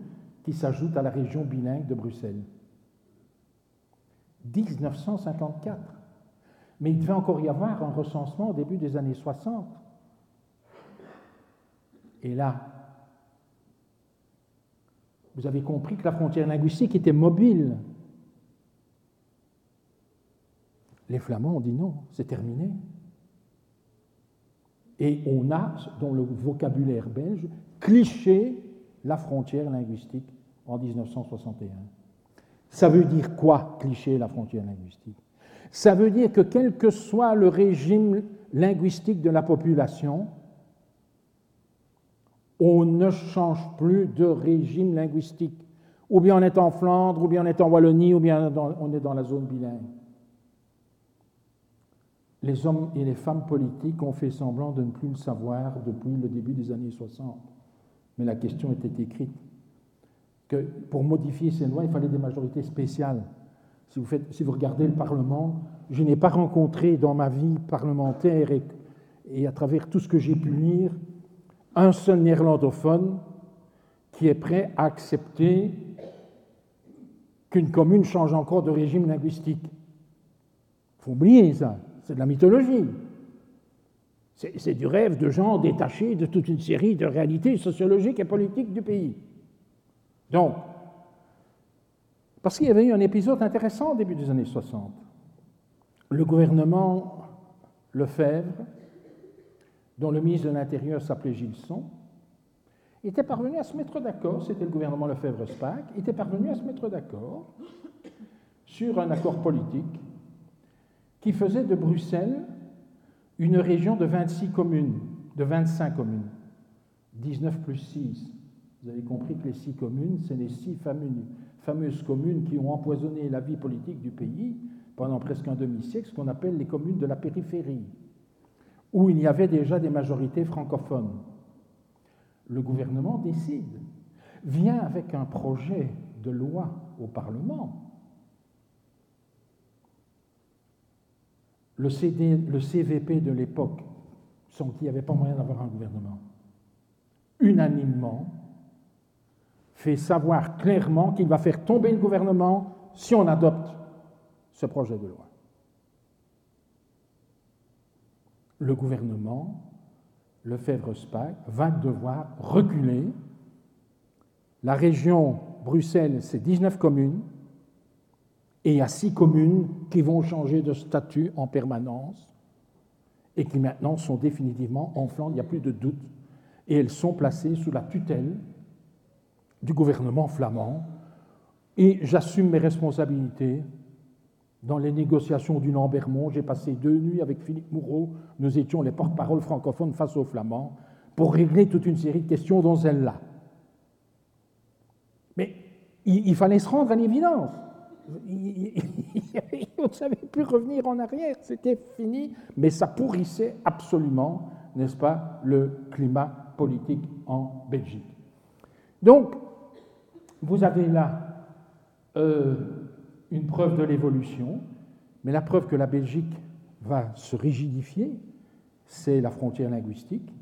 qui s'ajoutent à la région bilingue de Bruxelles. 1954. Mais il devait encore y avoir un recensement au début des années 60. Et là, vous avez compris que la frontière linguistique était mobile. Les Flamands ont dit non, c'est terminé. Et on a, dans le vocabulaire belge, cliché la frontière linguistique en 1961. Ça veut dire quoi, cliché la frontière linguistique? Ça veut dire que quel que soit le régime linguistique de la population, On ne change plus de régime linguistique. Ou bien on est en Flandre, ou bien on est en Wallonie, ou bien on est dans la zone bilingue. Les hommes et les femmes politiques ont fait semblant de ne plus le savoir depuis le début des années 60. Mais la question était écrite. Que pour modifier ces lois, il fallait des majorités spéciales. Si vous, regardez le Parlement, je n'ai pas rencontré dans ma vie parlementaire et à travers tout ce que j'ai pu lire un seul néerlandophone qui est prêt à accepter qu'une commune change encore de régime linguistique. Il faut oublier ça, c'est de la mythologie. C'est du rêve de gens détachés de toute une série de réalités sociologiques et politiques du pays. Donc, parce qu'il y avait eu un épisode intéressant au début des années 60. Le gouvernement Lefebvre, dont le ministre de l'Intérieur s'appelait Gilson, était parvenu à se mettre d'accord, c'était le gouvernement Lefebvre-Spaak, était parvenu à se mettre d'accord sur un accord politique qui faisait de Bruxelles une région de 26 communes, de 25 communes, 19 plus 6. Vous avez compris que les six communes, c'est les six fameuses communes qui ont empoisonné la vie politique du pays pendant presque un demi-siècle, ce qu'on appelle les communes de la périphérie, où il y avait déjà des majorités francophones. Le gouvernement décide, vient avec un projet de loi au Parlement le, CVP de l'époque, sans qu'il n'y avait pas moyen d'avoir un gouvernement, unanimement fait savoir clairement qu'il va faire tomber le gouvernement si on adopte ce projet de loi. Le gouvernement, Lefebvre-Spaak, va devoir reculer. La région Bruxelles, c'est 19 communes. Et il y a six communes qui vont changer de statut en permanence et qui maintenant sont définitivement en Flandre, il n'y a plus de doute. Et elles sont placées sous la tutelle du gouvernement flamand. Et j'assume mes responsabilités. Dans les négociations du Lambermont, j'ai passé deux nuits avec Philippe Moureau. Nous étions les porte-parole francophones face aux Flamands pour régler toute une série de questions, dont celle-là. Mais il, fallait se rendre à l'évidence on ne savait plus revenir en arrière, c'était fini, mais ça pourrissait absolument, n'est-ce pas, le climat politique en Belgique. Donc, vous avez là euh, une preuve de l'évolution, mais la preuve que la Belgique va se rigidifier, c'est la frontière linguistique.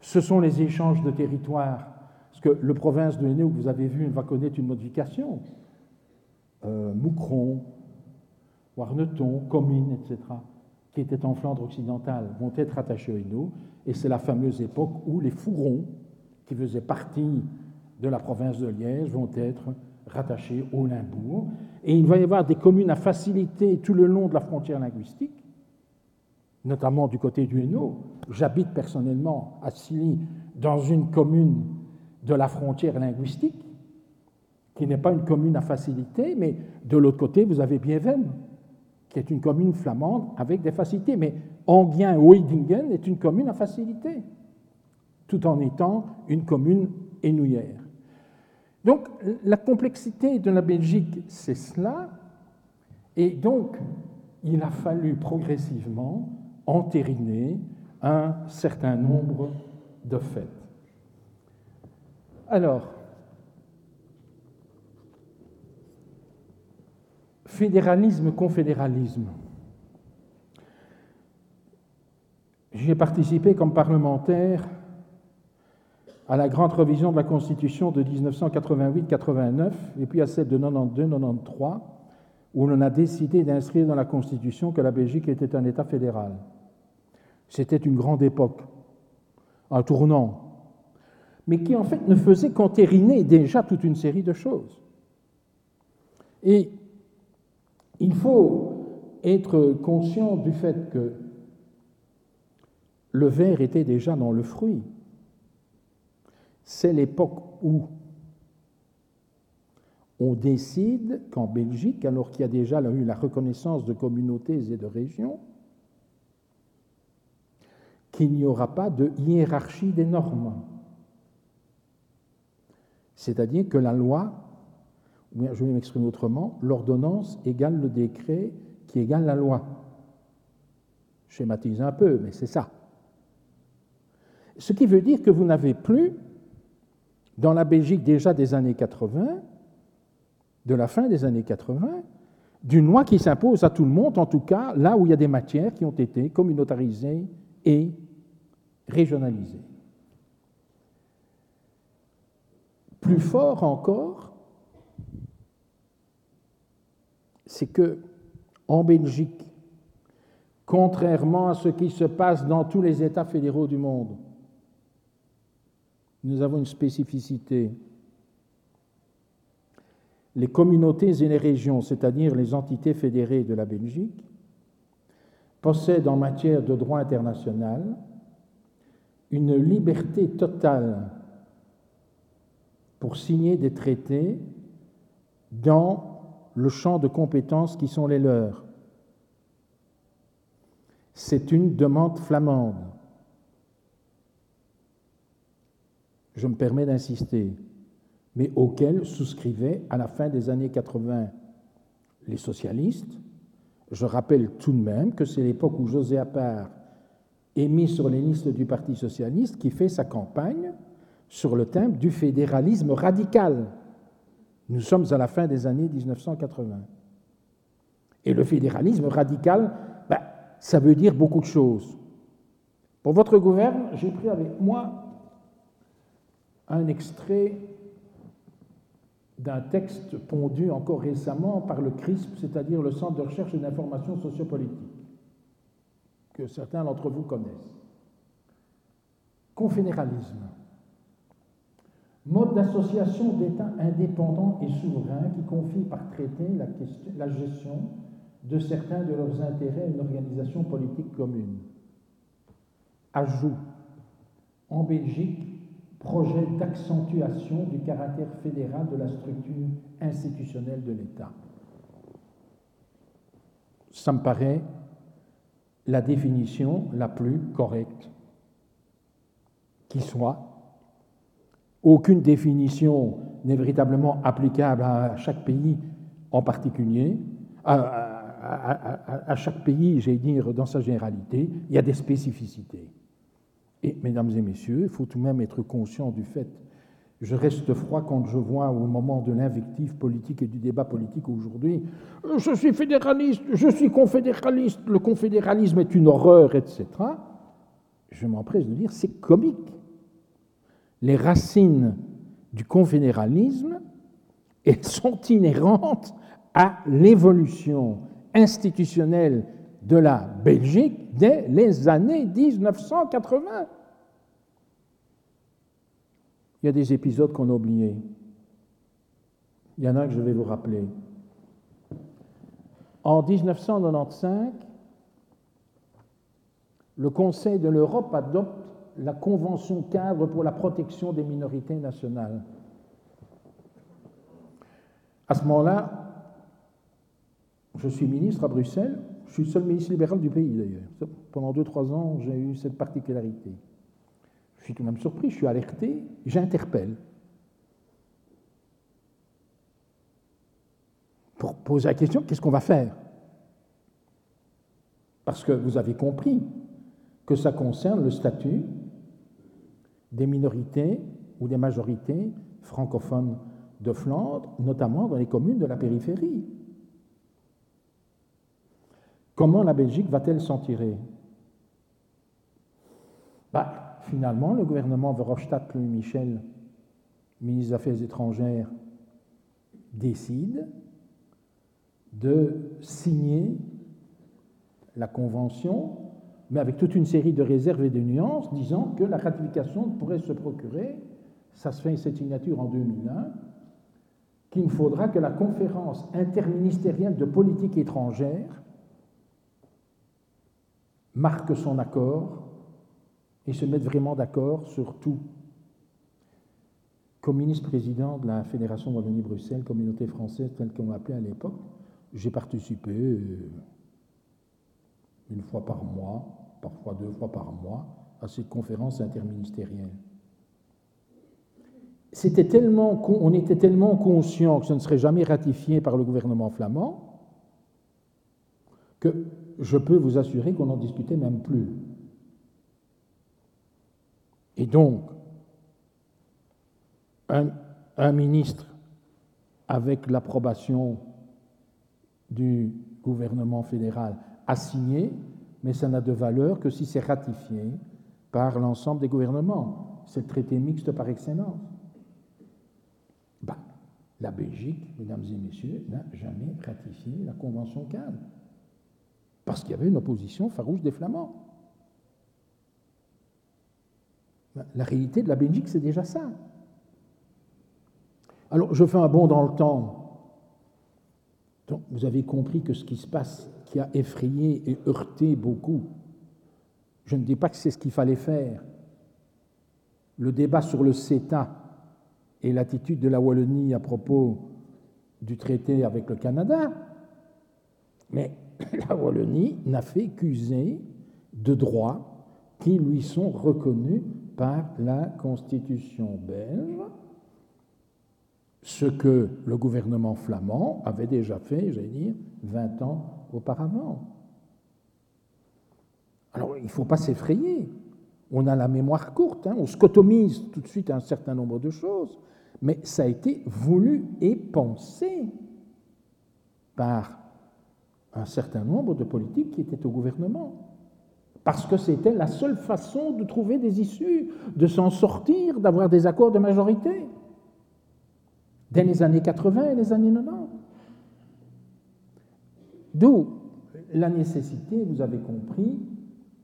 Ce sont les échanges de territoires, parce que le province de Hainaut, que vous avez vu, va connaître une modification. Euh, Moucron, Warneton, Comines, etc., qui étaient en Flandre occidentale, vont être attachés au Hainaut, et c'est la fameuse époque où les Fourons, qui faisaient partie de la province de Liège, vont être rattachés au Limbourg. Et il va y avoir des communes à faciliter tout le long de la frontière linguistique, notamment du côté du Hainaut. J'habite personnellement à Silly, dans une commune de la frontière linguistique, qui n'est pas une commune à facilité, mais de l'autre côté, vous avez Bieven, qui est une commune flamande avec des facilités. Mais Anguien Oedingen est une commune à facilité, tout en étant une commune énouillère. Donc, la complexité de la Belgique, c'est cela. Et donc, il a fallu progressivement entériner un certain nombre de faits. Alors, fédéralisme, confédéralisme. J'ai participé comme parlementaire à la grande révision de la Constitution de 1988-89 et puis à celle de 92-93 où l'on a décidé d'inscrire dans la Constitution que la Belgique était un État fédéral. C'était une grande époque, un tournant, mais qui en fait ne faisait qu'entériner déjà toute une série de choses. Et il faut être conscient du fait que le verre était déjà dans le fruit. C'est l'époque où on décide qu'en Belgique, alors qu'il y a déjà eu la reconnaissance de communautés et de régions, qu'il n'y aura pas de hiérarchie des normes. C'est-à-dire que la loi, ou bien je vais m'exprimer autrement, l'ordonnance égale le décret qui égale la loi. Schématise un peu, mais c'est ça. Ce qui veut dire que vous n'avez plus, dans la Belgique déjà des années 80, de la fin des années 80, d'une loi qui s'impose à tout le monde, en tout cas là où il y a des matières qui ont été communautarisées et régionalisées. Plus fort encore, c'est que en Belgique, contrairement à ce qui se passe dans tous les États fédéraux du monde, nous avons une spécificité. Les communautés et les régions, c'est-à-dire les entités fédérées de la Belgique, possèdent en matière de droit international une liberté totale pour signer des traités dans le champ de compétences qui sont les leurs. C'est une demande flamande. Je me permets d'insister, mais auquel souscrivaient à la fin des années 80 les socialistes. Je rappelle tout de même que c'est l'époque où José Appart est mis sur les listes du Parti socialiste qui fait sa campagne sur le thème du fédéralisme radical. Nous sommes à la fin des années 1980. Et le fédéralisme radical, ben, ça veut dire beaucoup de choses. Pour votre gouverne, j'ai pris avec moi un extrait d'un texte pondu encore récemment par le CRISP, c'est-à-dire le Centre de recherche et d'information sociopolitique, que certains d'entre vous connaissent. Confédéralisme. Mode d'association d'États indépendants et souverains qui confie par traité la, la gestion de certains de leurs intérêts à une organisation politique commune. Ajout. En Belgique, projet d'accentuation du caractère fédéral de la structure institutionnelle de l'État. Ça me paraît la définition la plus correcte qui soit. Aucune définition n'est véritablement applicable à chaque pays en particulier, à, chaque pays, j'ai dire, dans sa généralité, il y a des spécificités. Et, mesdames et messieurs, il faut tout de même être conscient du fait, je reste froid quand je vois au moment de l'invective politique et du débat politique aujourd'hui, je suis fédéraliste, je suis confédéraliste, le confédéralisme est une horreur, etc. Je m'empresse de dire, c'est comique. Les racines du confédéralisme, elles sont inhérentes à l'évolution institutionnelle de la Belgique dès les années 1980. Il y a des épisodes qu'on a oubliés. Il y en a que je vais vous rappeler. En 1995, le Conseil de l'Europe adopte la Convention cadre pour la protection des minorités nationales. À ce moment-là, je suis ministre à Bruxelles je suis le seul ministre libéral du pays d'ailleurs. Pendant deux, trois ans, j'ai eu cette particularité. Je suis tout de même surpris, je suis alerté, j'interpelle. Pour poser la question, qu'est-ce qu'on va faire? Parce que vous avez compris que ça concerne le statut des minorités ou des majorités francophones de Flandre, notamment dans les communes de la périphérie. Comment la Belgique va-t-elle s'en tirer? Bah, Finalement, le gouvernement Verhofstadt-Louis Michel, ministre des Affaires étrangères, décide de signer la convention, mais avec toute une série de réserves et de nuances, disant que la ratification pourrait se procurer, ça se fait cette signature en 2001, qu'il faudra que la conférence interministérielle de politique étrangère marque son accord et se mettent vraiment d'accord sur tout. Comme ministre-président de la Fédération Wallonie-Bruxelles, communauté française telle qu'on l'appelait à l'époque, j'ai participé euh, une fois par mois, parfois deux fois par mois, à ces conférences interministérielles. c'était tellement, on était tellement conscient que ce ne serait jamais ratifié par le gouvernement flamand que je peux vous assurer qu'on n'en discutait même plus. Et donc, un, ministre avec l'approbation du gouvernement fédéral a signé, mais ça n'a de valeur que si c'est ratifié par l'ensemble des gouvernements. C'est le traité mixte par excellence. Ben, la Belgique, mesdames et messieurs, n'a jamais ratifié la Convention Cannes, parce qu'il y avait une opposition farouche des Flamands. La réalité de la Belgique, c'est déjà ça. Alors, je fais un bond dans le temps. Vous avez compris que ce qui se passe, qui a effrayé et heurté beaucoup, je ne dis pas que c'est ce qu'il fallait faire. Le débat sur le CETA et l'attitude de la Wallonie à propos du traité avec le Canada, mais la Wallonie n'a fait qu'user de droits qui lui sont reconnus par la Constitution belge ce que le gouvernement flamand avait déjà fait, j'allais dire, 20 ans auparavant. Alors, il ne faut pas s'effrayer. On a la mémoire courte, hein. on scotomise tout de suite un certain nombre de choses, mais ça a été voulu et pensé par un certain nombre de politiques qui étaient au gouvernement. Parce que c'était la seule façon de trouver des issues, de s'en sortir, d'avoir des accords de majorité dès les années 80 et les années 90. D'où la nécessité, vous avez compris,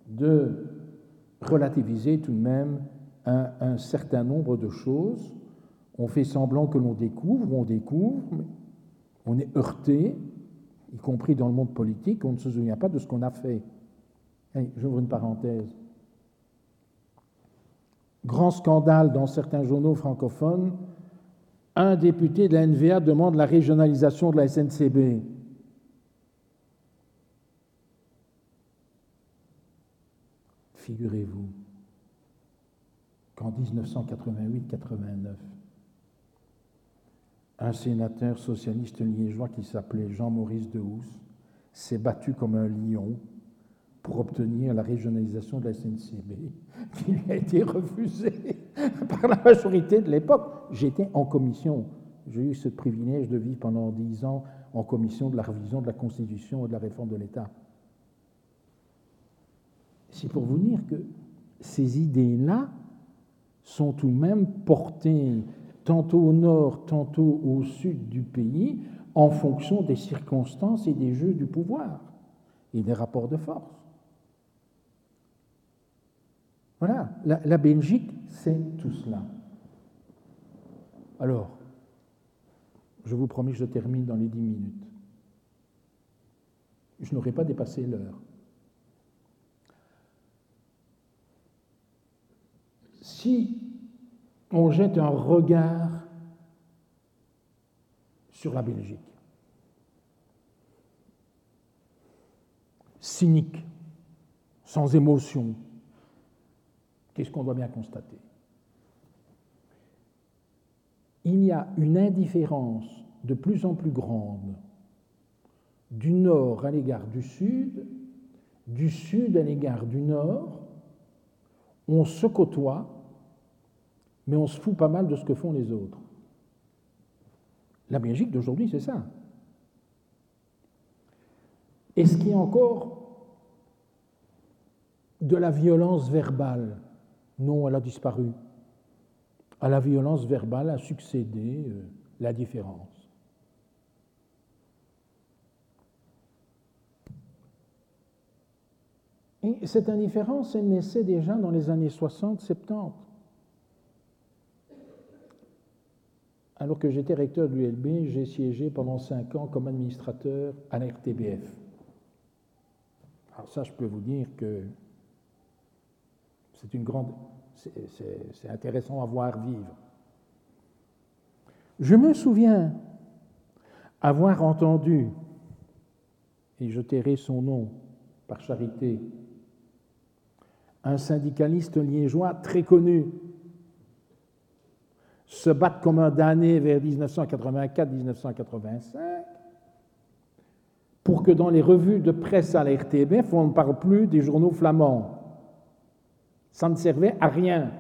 de relativiser tout de même un, certain nombre de choses. On fait semblant que l'on découvre, on découvre, mais on est heurté, y compris dans le monde politique, on ne se souvient pas de ce qu'on a fait. J'ouvre une parenthèse. Grand scandale dans certains journaux francophones un député de la NVA demande la régionalisation de la SNCB. Figurez-vous qu'en 1988-89, un sénateur socialiste liégeois qui s'appelait Jean-Maurice Dehousse s'est battu comme un lion pour obtenir la régionalisation de la SNCB, qui lui a été refusée par la majorité de l'époque. J'étais en commission. J'ai eu ce privilège de vivre pendant dix ans en commission de la révision de la Constitution et de la réforme de l'État. C'est pour vous dire que ces idées-là sont tout de même portées tantôt au nord, tantôt au sud du pays, en fonction des circonstances et des jeux du pouvoir et des rapports de force. Voilà, la, Belgique, c'est tout cela. Alors, je vous promets, je termine dans les dix minutes. Je n'aurai pas dépassé l'heure. Si on jette un regard sur la Belgique, cynique, sans émotion, Qu'est-ce qu'on doit bien constater? Il y a une indifférence de plus en plus grande du nord à l'égard du sud, du sud à l'égard du nord. On se côtoie, mais on se fout pas mal de ce que font les autres. La Belgique d'aujourd'hui, c'est ça. Est-ce qu'il y a encore de la violence verbale non, elle a disparu. À la violence verbale a succédé euh, la différence. Et cette indifférence, elle naissait déjà dans les années 60-70. Alors que j'étais recteur de l'ULB, j'ai siégé pendant cinq ans comme administrateur à la RTBF. Alors ça, je peux vous dire que c'est une grande, c'est intéressant à voir vivre. Je me souviens avoir entendu, et je tairai son nom par charité, un syndicaliste liégeois très connu se battent comme un damné vers 1984-1985 pour que dans les revues de presse à la RTBF, on ne parle plus des journaux flamands. Ça ne servait à rien.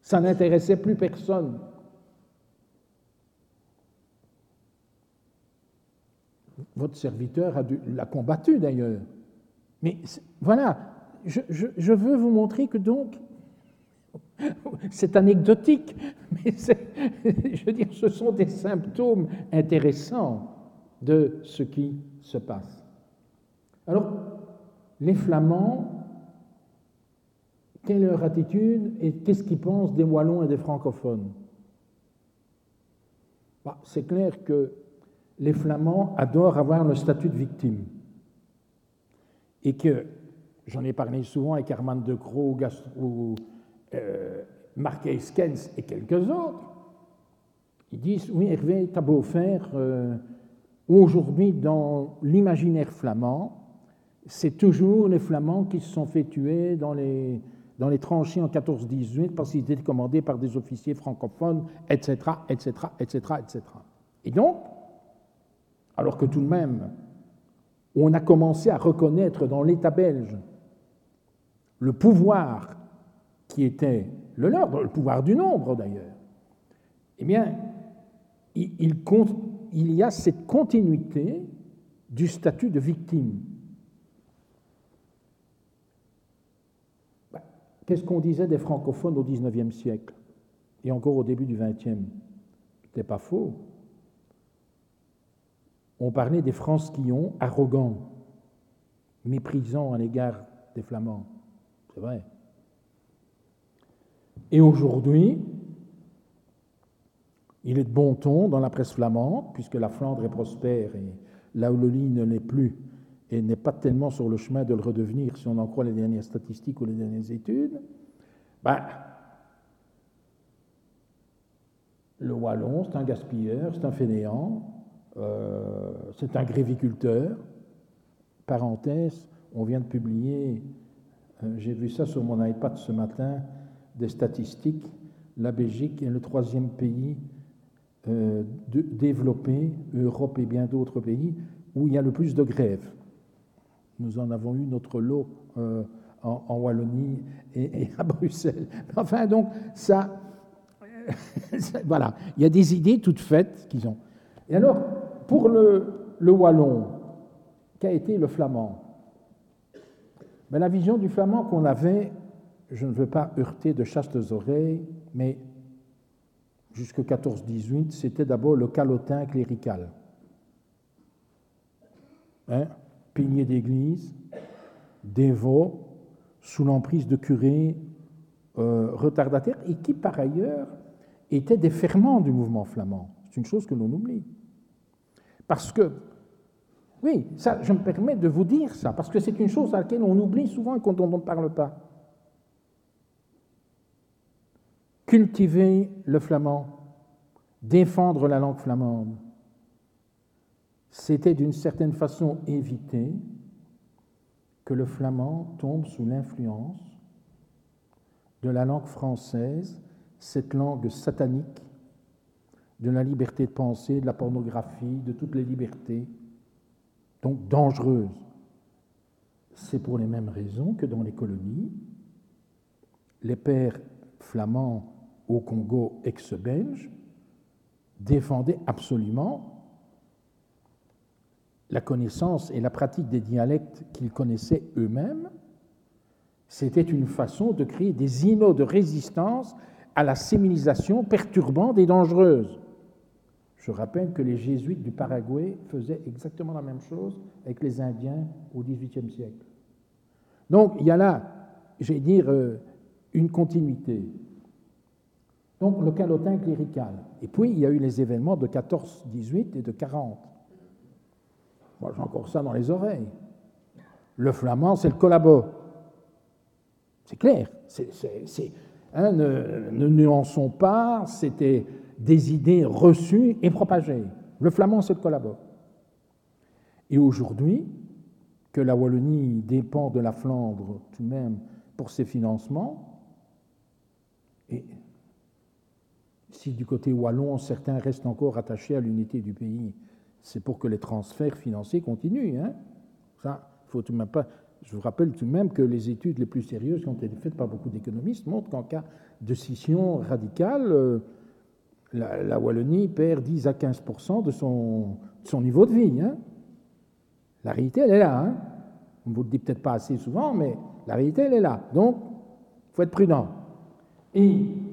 Ça n'intéressait plus personne. Votre serviteur l'a combattu d'ailleurs. Mais voilà, je, je, veux vous montrer que donc, c'est anecdotique, mais je veux dire, ce sont des symptômes intéressants de ce qui se passe. Alors, les Flamands, quelle est leur attitude et qu'est-ce qu'ils pensent des Wallons et des francophones? Bah, C'est clair que les Flamands adorent avoir le statut de victime et que, j'en ai parlé souvent avec Herman de Croo ou euh, Marquez et quelques autres, ils disent Oui, Hervé, t'as beau faire. Euh, Aujourd'hui, dans l'imaginaire flamand, c'est toujours les Flamands qui se sont fait tuer dans les, dans les tranchées en 14-18 parce qu'ils étaient commandés par des officiers francophones, etc., etc., etc., etc. Et donc, alors que tout de même, on a commencé à reconnaître dans l'État belge le pouvoir qui était le leur, le pouvoir du nombre d'ailleurs, eh bien, il, y a cette continuité du statut de victime. Ben, qu'est-ce qu'on disait des francophones au XIXe siècle? Et encore au début du XXe C'était pas faux. On parlait des Fransquillons arrogants, méprisants à l'égard des Flamands. C'est vrai. Et aujourd'hui, il est de bon ton dans la presse flamande, puisque la Flandre est prospère et la Wallonie ne l'est plus et n'est pas tellement sur le chemin de le redevenir si on en croit les dernières statistiques ou les dernières études. Ben, le Wallon, c'est un gaspilleur, c'est un fainéant, euh, c'est un gréviculteur. Parenthèse, on vient de publier, euh, j'ai vu ça sur mon iPad ce matin, des statistiques. La Belgique est le troisième pays euh, développés, Europe et bien d'autres pays, où il y a le plus de grèves. Nous en avons eu notre lot euh, en, Wallonie et, à Bruxelles. Enfin, donc, ça, voilà, il y a des idées toutes faites qu'ils ont. Et alors, pour le, le wallon, qu'a été le flamand? Ben, La vision du flamand qu'on avait, je ne veux pas heurter de chastes oreilles, mais jusqu'au 14-18, c'était d'abord le calotin clérical. Hein? Pilier d'église, dévot, sous l'emprise de curés euh, retardataires, et qui par ailleurs étaient des ferments du mouvement flamand. C'est une chose que l'on oublie. Parce que, oui, ça, je me permets de vous dire ça, parce que c'est une chose à laquelle on oublie souvent quand on ne parle pas. Cultiver le flamand, défendre la langue flamande, c'était d'une certaine façon éviter que le flamand tombe sous l'influence de la langue française, cette langue satanique de la liberté de penser, de la pornographie, de toutes les libertés, donc dangereuse. C'est pour les mêmes raisons que dans les colonies, les pères flamands au Congo ex-belge défendaient absolument la connaissance et la pratique des dialectes qu'ils connaissaient eux-mêmes. C'était une façon de créer des îlots de résistance à la civilisation perturbante et dangereuse. Je rappelle que les jésuites du Paraguay faisaient exactement la même chose avec les Indiens au XVIIIe siècle. Donc il y a là, je vais dire, euh, une continuité. Donc le calotin clérical. Et puis il y a eu les événements de 14, 18 et de 40. Moi j'ai encore ça dans les oreilles. Le flamand, c'est le collabo. C'est clair. Hein, ne, ne nuançons pas, c'était des idées reçues et propagées. Le flamand, c'est le collabo. Et aujourd'hui, que la Wallonie dépend de la Flandre tout de même pour ses financements, et si du côté wallon, certains restent encore attachés à l'unité du pays, c'est pour que les transferts financiers continuent. Hein. Ça, faut tout même pas. Je vous rappelle tout de même que les études les plus sérieuses qui ont été faites par beaucoup d'économistes montrent qu'en cas de scission radicale, euh, la, Wallonie perd 10 à 15% de son, son, niveau de vie. Hein. La réalité, elle est là. Hein. On ne vous le dit peut-être pas assez souvent, mais la réalité, elle est là. Donc, il faut être prudent. Et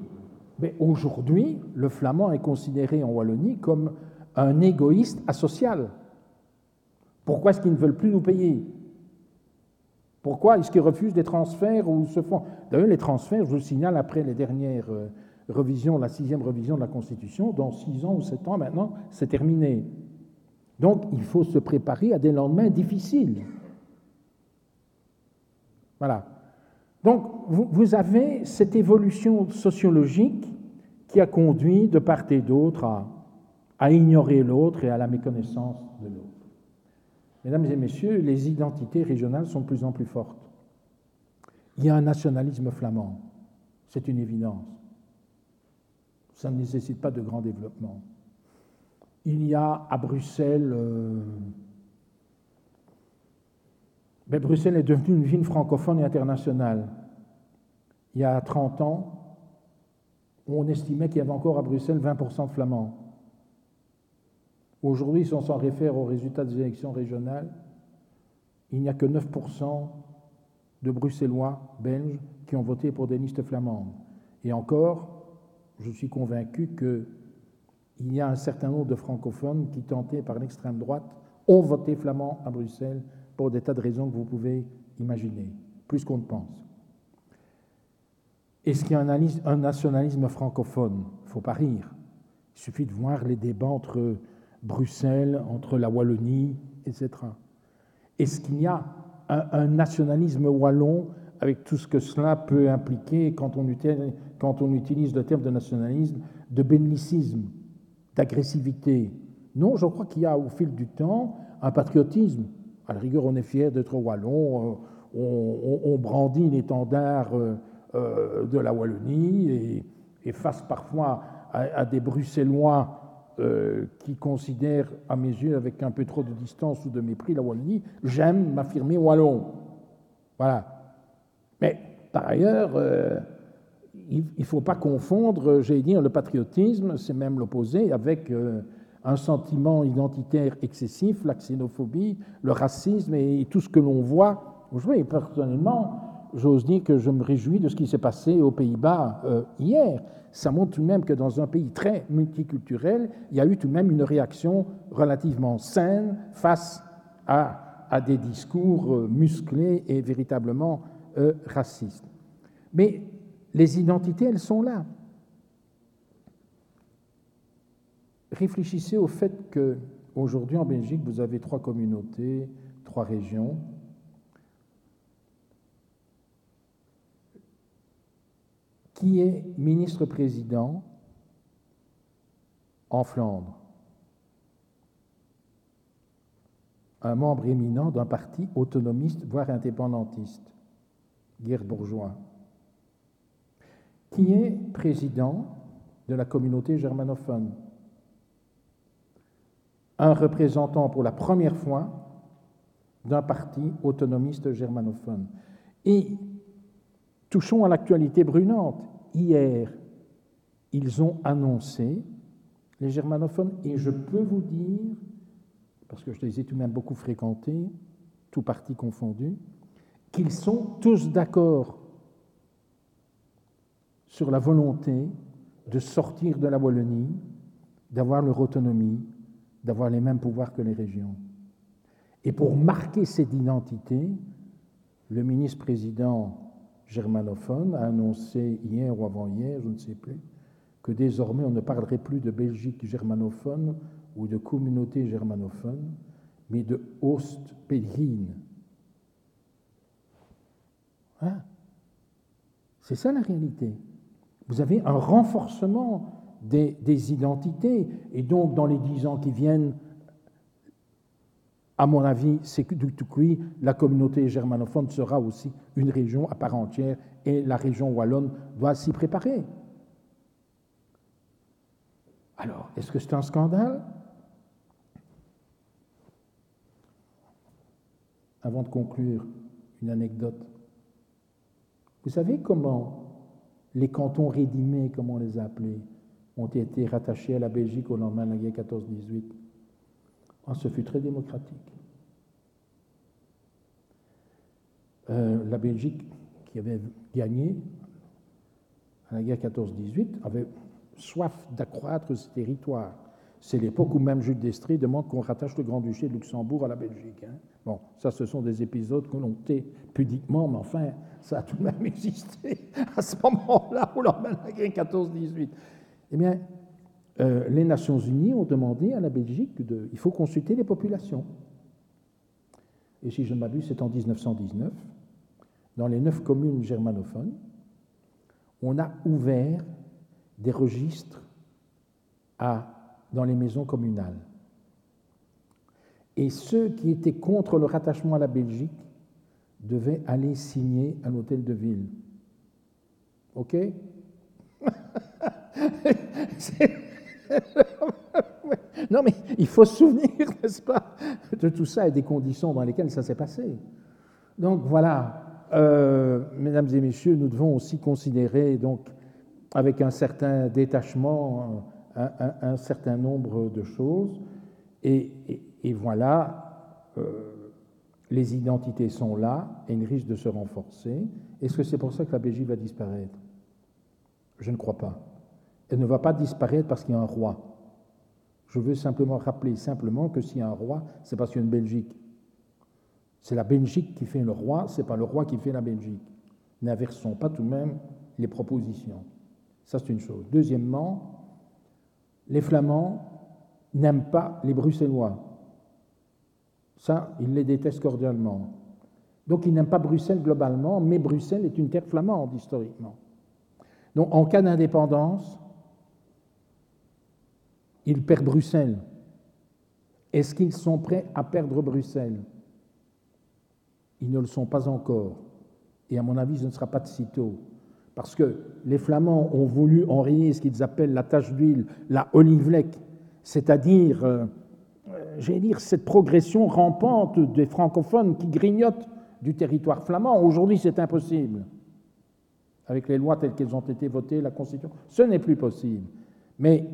aujourd'hui, le flamand est considéré en Wallonie comme un égoïste asocial. Pourquoi est-ce qu'ils ne veulent plus nous payer? Pourquoi est-ce qu'ils refusent des transferts ou se font D'ailleurs, les transferts, je vous le signale, après les dernières euh, revisions, la sixième revision de la Constitution, dans six ans ou sept ans maintenant, c'est terminé. Donc, il faut se préparer à des lendemains difficiles. Voilà. Donc, vous, avez cette évolution sociologique qui a conduit de part et d'autre à, ignorer l'autre et à la méconnaissance de l'autre. Mesdames et messieurs, les identités régionales sont de plus en plus fortes. Il y a un nationalisme flamand, c'est une évidence. Ça ne nécessite pas de grand développement. Il y a à Bruxelles euh, Bruxelles est devenue une ville francophone et internationale. Il y a 30 ans, on estimait qu'il y avait encore à Bruxelles 20% de flamands. Aujourd'hui, si on s'en réfère aux résultats des élections régionales, il n'y a que 9% de Bruxellois belges qui ont voté pour des listes flamandes. Et encore, je suis convaincu qu'il y a un certain nombre de francophones qui, tentés par l'extrême droite, ont voté flamand à Bruxelles pour des tas de raisons que vous pouvez imaginer, plus qu'on ne pense. Est-ce qu'il y a un, nationalisme francophone Il ne faut pas rire. Il suffit de voir les débats entre Bruxelles, entre la Wallonie, etc. Est-ce qu'il y a un, nationalisme wallon avec tout ce que cela peut impliquer quand on, utilise, le terme de nationalisme, de bellicisme, d'agressivité Non, je crois qu'il y a au fil du temps un patriotisme à la rigueur, on est fier d'être wallon, euh, on, brandit l'étendard euh, euh, de la Wallonie et, face parfois à, des Bruxellois qui considèrent à mes yeux avec un peu trop de distance ou de mépris la Wallonie, j'aime m'affirmer wallon. Voilà. Mais par ailleurs, il ne faut pas confondre, j'allais dire, le patriotisme, c'est même l'opposé, avec un sentiment identitaire excessif, la xénophobie, le racisme et tout ce que l'on voit aujourd'hui. Personnellement, j'ose dire que je me réjouis de ce qui s'est passé aux Pays-Bas euh, hier. Ça montre tout de même que dans un pays très multiculturel, il y a eu tout de même une réaction relativement saine face à, des discours euh, musclés et véritablement euh, racistes. Mais les identités, elles sont là. Réfléchissez au fait que aujourd'hui en Belgique, vous avez trois communautés, trois régions. Qui est ministre-président en Flandre? Un membre éminent d'un parti autonomiste, voire indépendantiste, Gerd Bourgeois. Qui est président de la communauté germanophone? Un représentant pour la première fois d'un parti autonomiste germanophone. Et touchons à l'actualité brûlante. Hier, ils ont annoncé, les germanophones, et je peux vous dire, parce que je les ai tout de même beaucoup fréquentés, tout parti confondu, qu'ils sont tous d'accord sur la volonté de sortir de la Wallonie, d'avoir leur autonomie, d'avoir les mêmes pouvoirs que les régions. Et pour marquer cette identité, le ministre-président germanophone a annoncé hier ou avant-hier, je ne sais plus, que désormais on ne parlerait plus de Belgique germanophone ou de communauté germanophone, mais de Ost-Belgien. Hein? C'est ça la réalité. Vous avez un renforcement des, identités. Et donc, dans les dix ans qui viennent, à mon avis, c'est que du tout la communauté germanophone sera aussi une région à part entière et la région wallonne doit s'y préparer. Alors, est-ce que c'est un scandale? Avant de conclure, une anecdote. Vous savez comment les cantons rédimés, comme on les a ont été rattachés à la Belgique au lendemain de la guerre 14-18 ah, Ce fut très démocratique. Euh, la Belgique, qui avait gagné à la guerre 14-18, avait soif d'accroître ce territoire. C'est l'époque où même Jules d'Estrée demande qu'on rattache le Grand-Duché de Luxembourg à la Belgique. Hein. Bon, ça, ce sont des épisodes que l'on tait pudiquement, mais enfin, ça a tout de même existé à ce moment-là, au lendemain de la guerre 14-18. Eh bien, euh, les Nations Unies ont demandé à la Belgique de, il faut consulter les populations. Et si je ne m'abuse, c'est en 1919, dans les neuf communes germanophones, on a ouvert des registres dans les maisons communales. Et ceux qui étaient contre le rattachement à la Belgique devaient aller signer à l'hôtel de ville. OK? Non, mais il faut se souvenir, n'est-ce pas, de tout ça et des conditions dans lesquelles ça s'est passé. Donc voilà, euh, mesdames et messieurs, nous devons aussi considérer, donc, avec un certain détachement, un, certain nombre de choses. Et, voilà, euh, les identités sont là et ils risquent de se renforcer. Est-ce que c'est pour ça que la Belgique va disparaître? Je ne crois pas. Elle ne va pas disparaître parce qu'il y a un roi. Je veux simplement rappeler simplement que s'il y a un roi, c'est parce qu'il y a une Belgique. C'est la Belgique qui fait le roi, c'est pas le roi qui fait la Belgique. N'inversons pas tout de même les propositions. Ça, c'est une chose. Deuxièmement, les Flamands n'aiment pas les Bruxellois. Ça, ils les détestent cordialement. Donc, ils n'aiment pas Bruxelles globalement, mais Bruxelles est une terre flamande historiquement. Donc, en cas d'indépendance, ils perdent Bruxelles. Est-ce qu'ils sont prêts à perdre Bruxelles? Ils ne le sont pas encore. Et à mon avis, ce ne sera pas de sitôt parce que les Flamands ont voulu enrayer ce qu'ils appellent la tache d'huile, la olivlek, c'est-à-dire, euh, j'allais dire, cette progression rampante des francophones qui grignotent du territoire flamand. Aujourd'hui, c'est impossible. Avec les lois telles qu'elles ont été votées, la Constitution, ce n'est plus possible. Mais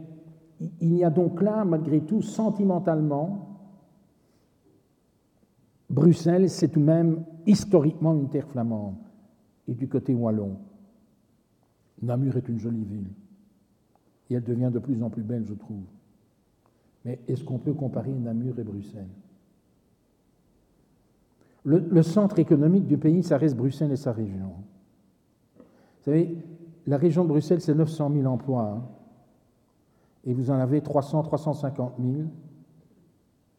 il y a donc là, malgré tout, sentimentalement, Bruxelles, c'est tout de même historiquement une terre flamande, et du côté wallon. Namur est une jolie ville. Et elle devient de plus en plus belle, je trouve. Mais est-ce qu'on peut comparer Namur et Bruxelles? Le, centre économique du pays, ça reste Bruxelles et sa région. Vous savez, la région de Bruxelles, c'est 900 000 emplois. Hein. Et vous en avez 300, 350 000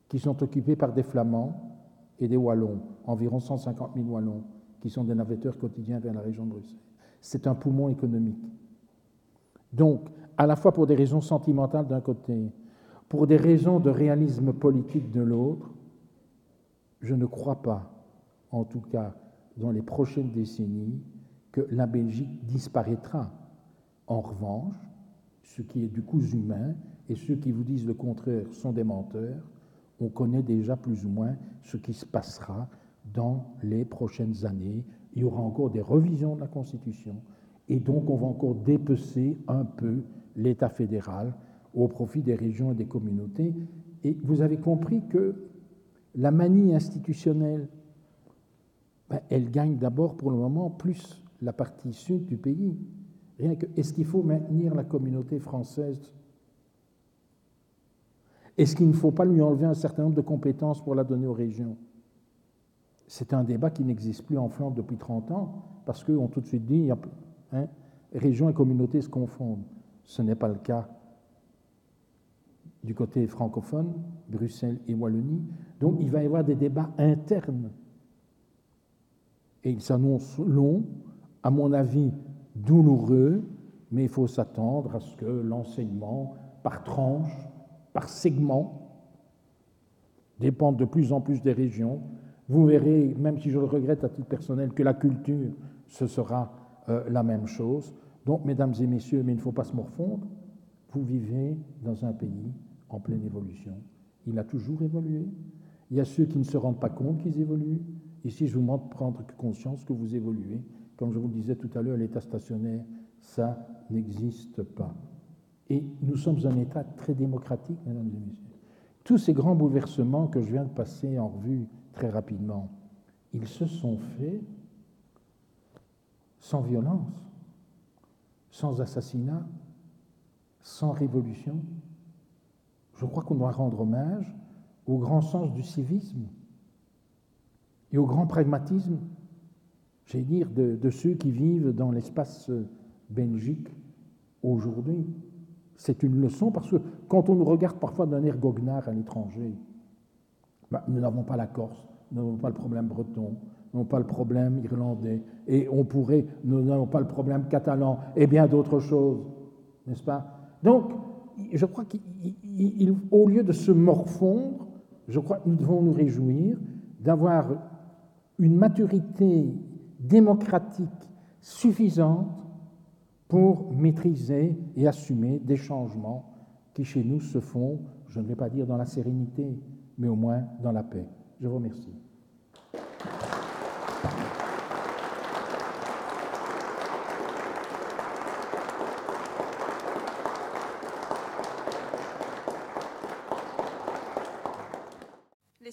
qui sont occupés par des Flamands et des Wallons, environ 150 000 Wallons, qui sont des navetteurs quotidiens vers la région de Bruxelles c'est un poumon économique. Donc, à la fois pour des raisons sentimentales d'un côté, pour des raisons de réalisme politique de l'autre, je ne crois pas, en tout cas dans les prochaines décennies, que la Belgique disparaîtra. En revanche, ce qui est du coup humain, et ceux qui vous disent le contraire sont des menteurs, on connaît déjà plus ou moins ce qui se passera dans les prochaines années il y aura encore des revisions de la Constitution, et donc on va encore dépecer un peu l'État fédéral au profit des régions et des communautés. Et vous avez compris que la manie institutionnelle, ben, elle gagne d'abord pour le moment plus la partie sud du pays. Rien que, est-ce qu'il faut maintenir la communauté française? Est-ce qu'il ne faut pas lui enlever un certain nombre de compétences pour la donner aux régions? C'est un débat qui n'existe plus en Flandre depuis 30 ans, parce qu'on tout de suite dit, hein, régions et communautés se confondent. Ce n'est pas le cas du côté francophone, Bruxelles et Wallonie. Donc il va y avoir des débats internes. Et ils s'annoncent longs, à mon avis douloureux, mais il faut s'attendre à ce que l'enseignement, par tranche, par segment, dépende de plus en plus des régions, vous verrez, même si je le regrette à titre personnel, que la culture, ce sera euh, la même chose. Donc, mesdames et messieurs, mais il ne faut pas se morfondre, Vous vivez dans un pays en pleine évolution. Il a toujours évolué. Il y a ceux qui ne se rendent pas compte qu'ils évoluent. Ici, je vous demande de prendre conscience que vous évoluez. Comme je vous le disais tout à l'heure, l'état stationnaire, ça n'existe pas. Et nous sommes un État très démocratique, mesdames et messieurs. Tous ces grands bouleversements que je viens de passer en revue très rapidement, ils se sont faits sans violence, sans assassinat, sans révolution. Je crois qu'on doit rendre hommage au grand sens du civisme et au grand pragmatisme, j'allais dire, de, ceux qui vivent dans l'espace belgique aujourd'hui. C'est une leçon parce que quand on nous regarde parfois d'un air goguenard à l'étranger, ben, nous n'avons pas la Corse, nous n'avons pas le problème breton, nous n'avons pas le problème irlandais, et on pourrait, nous n'avons pas le problème catalan, et bien d'autres choses, n'est-ce pas? Donc, je crois qu'au lieu de se morfondre, je crois que nous devons nous réjouir d'avoir une maturité démocratique suffisante pour maîtriser et assumer des changements qui chez nous se font, je ne vais pas dire dans la sérénité, mais au moins dans la paix. Je vous remercie.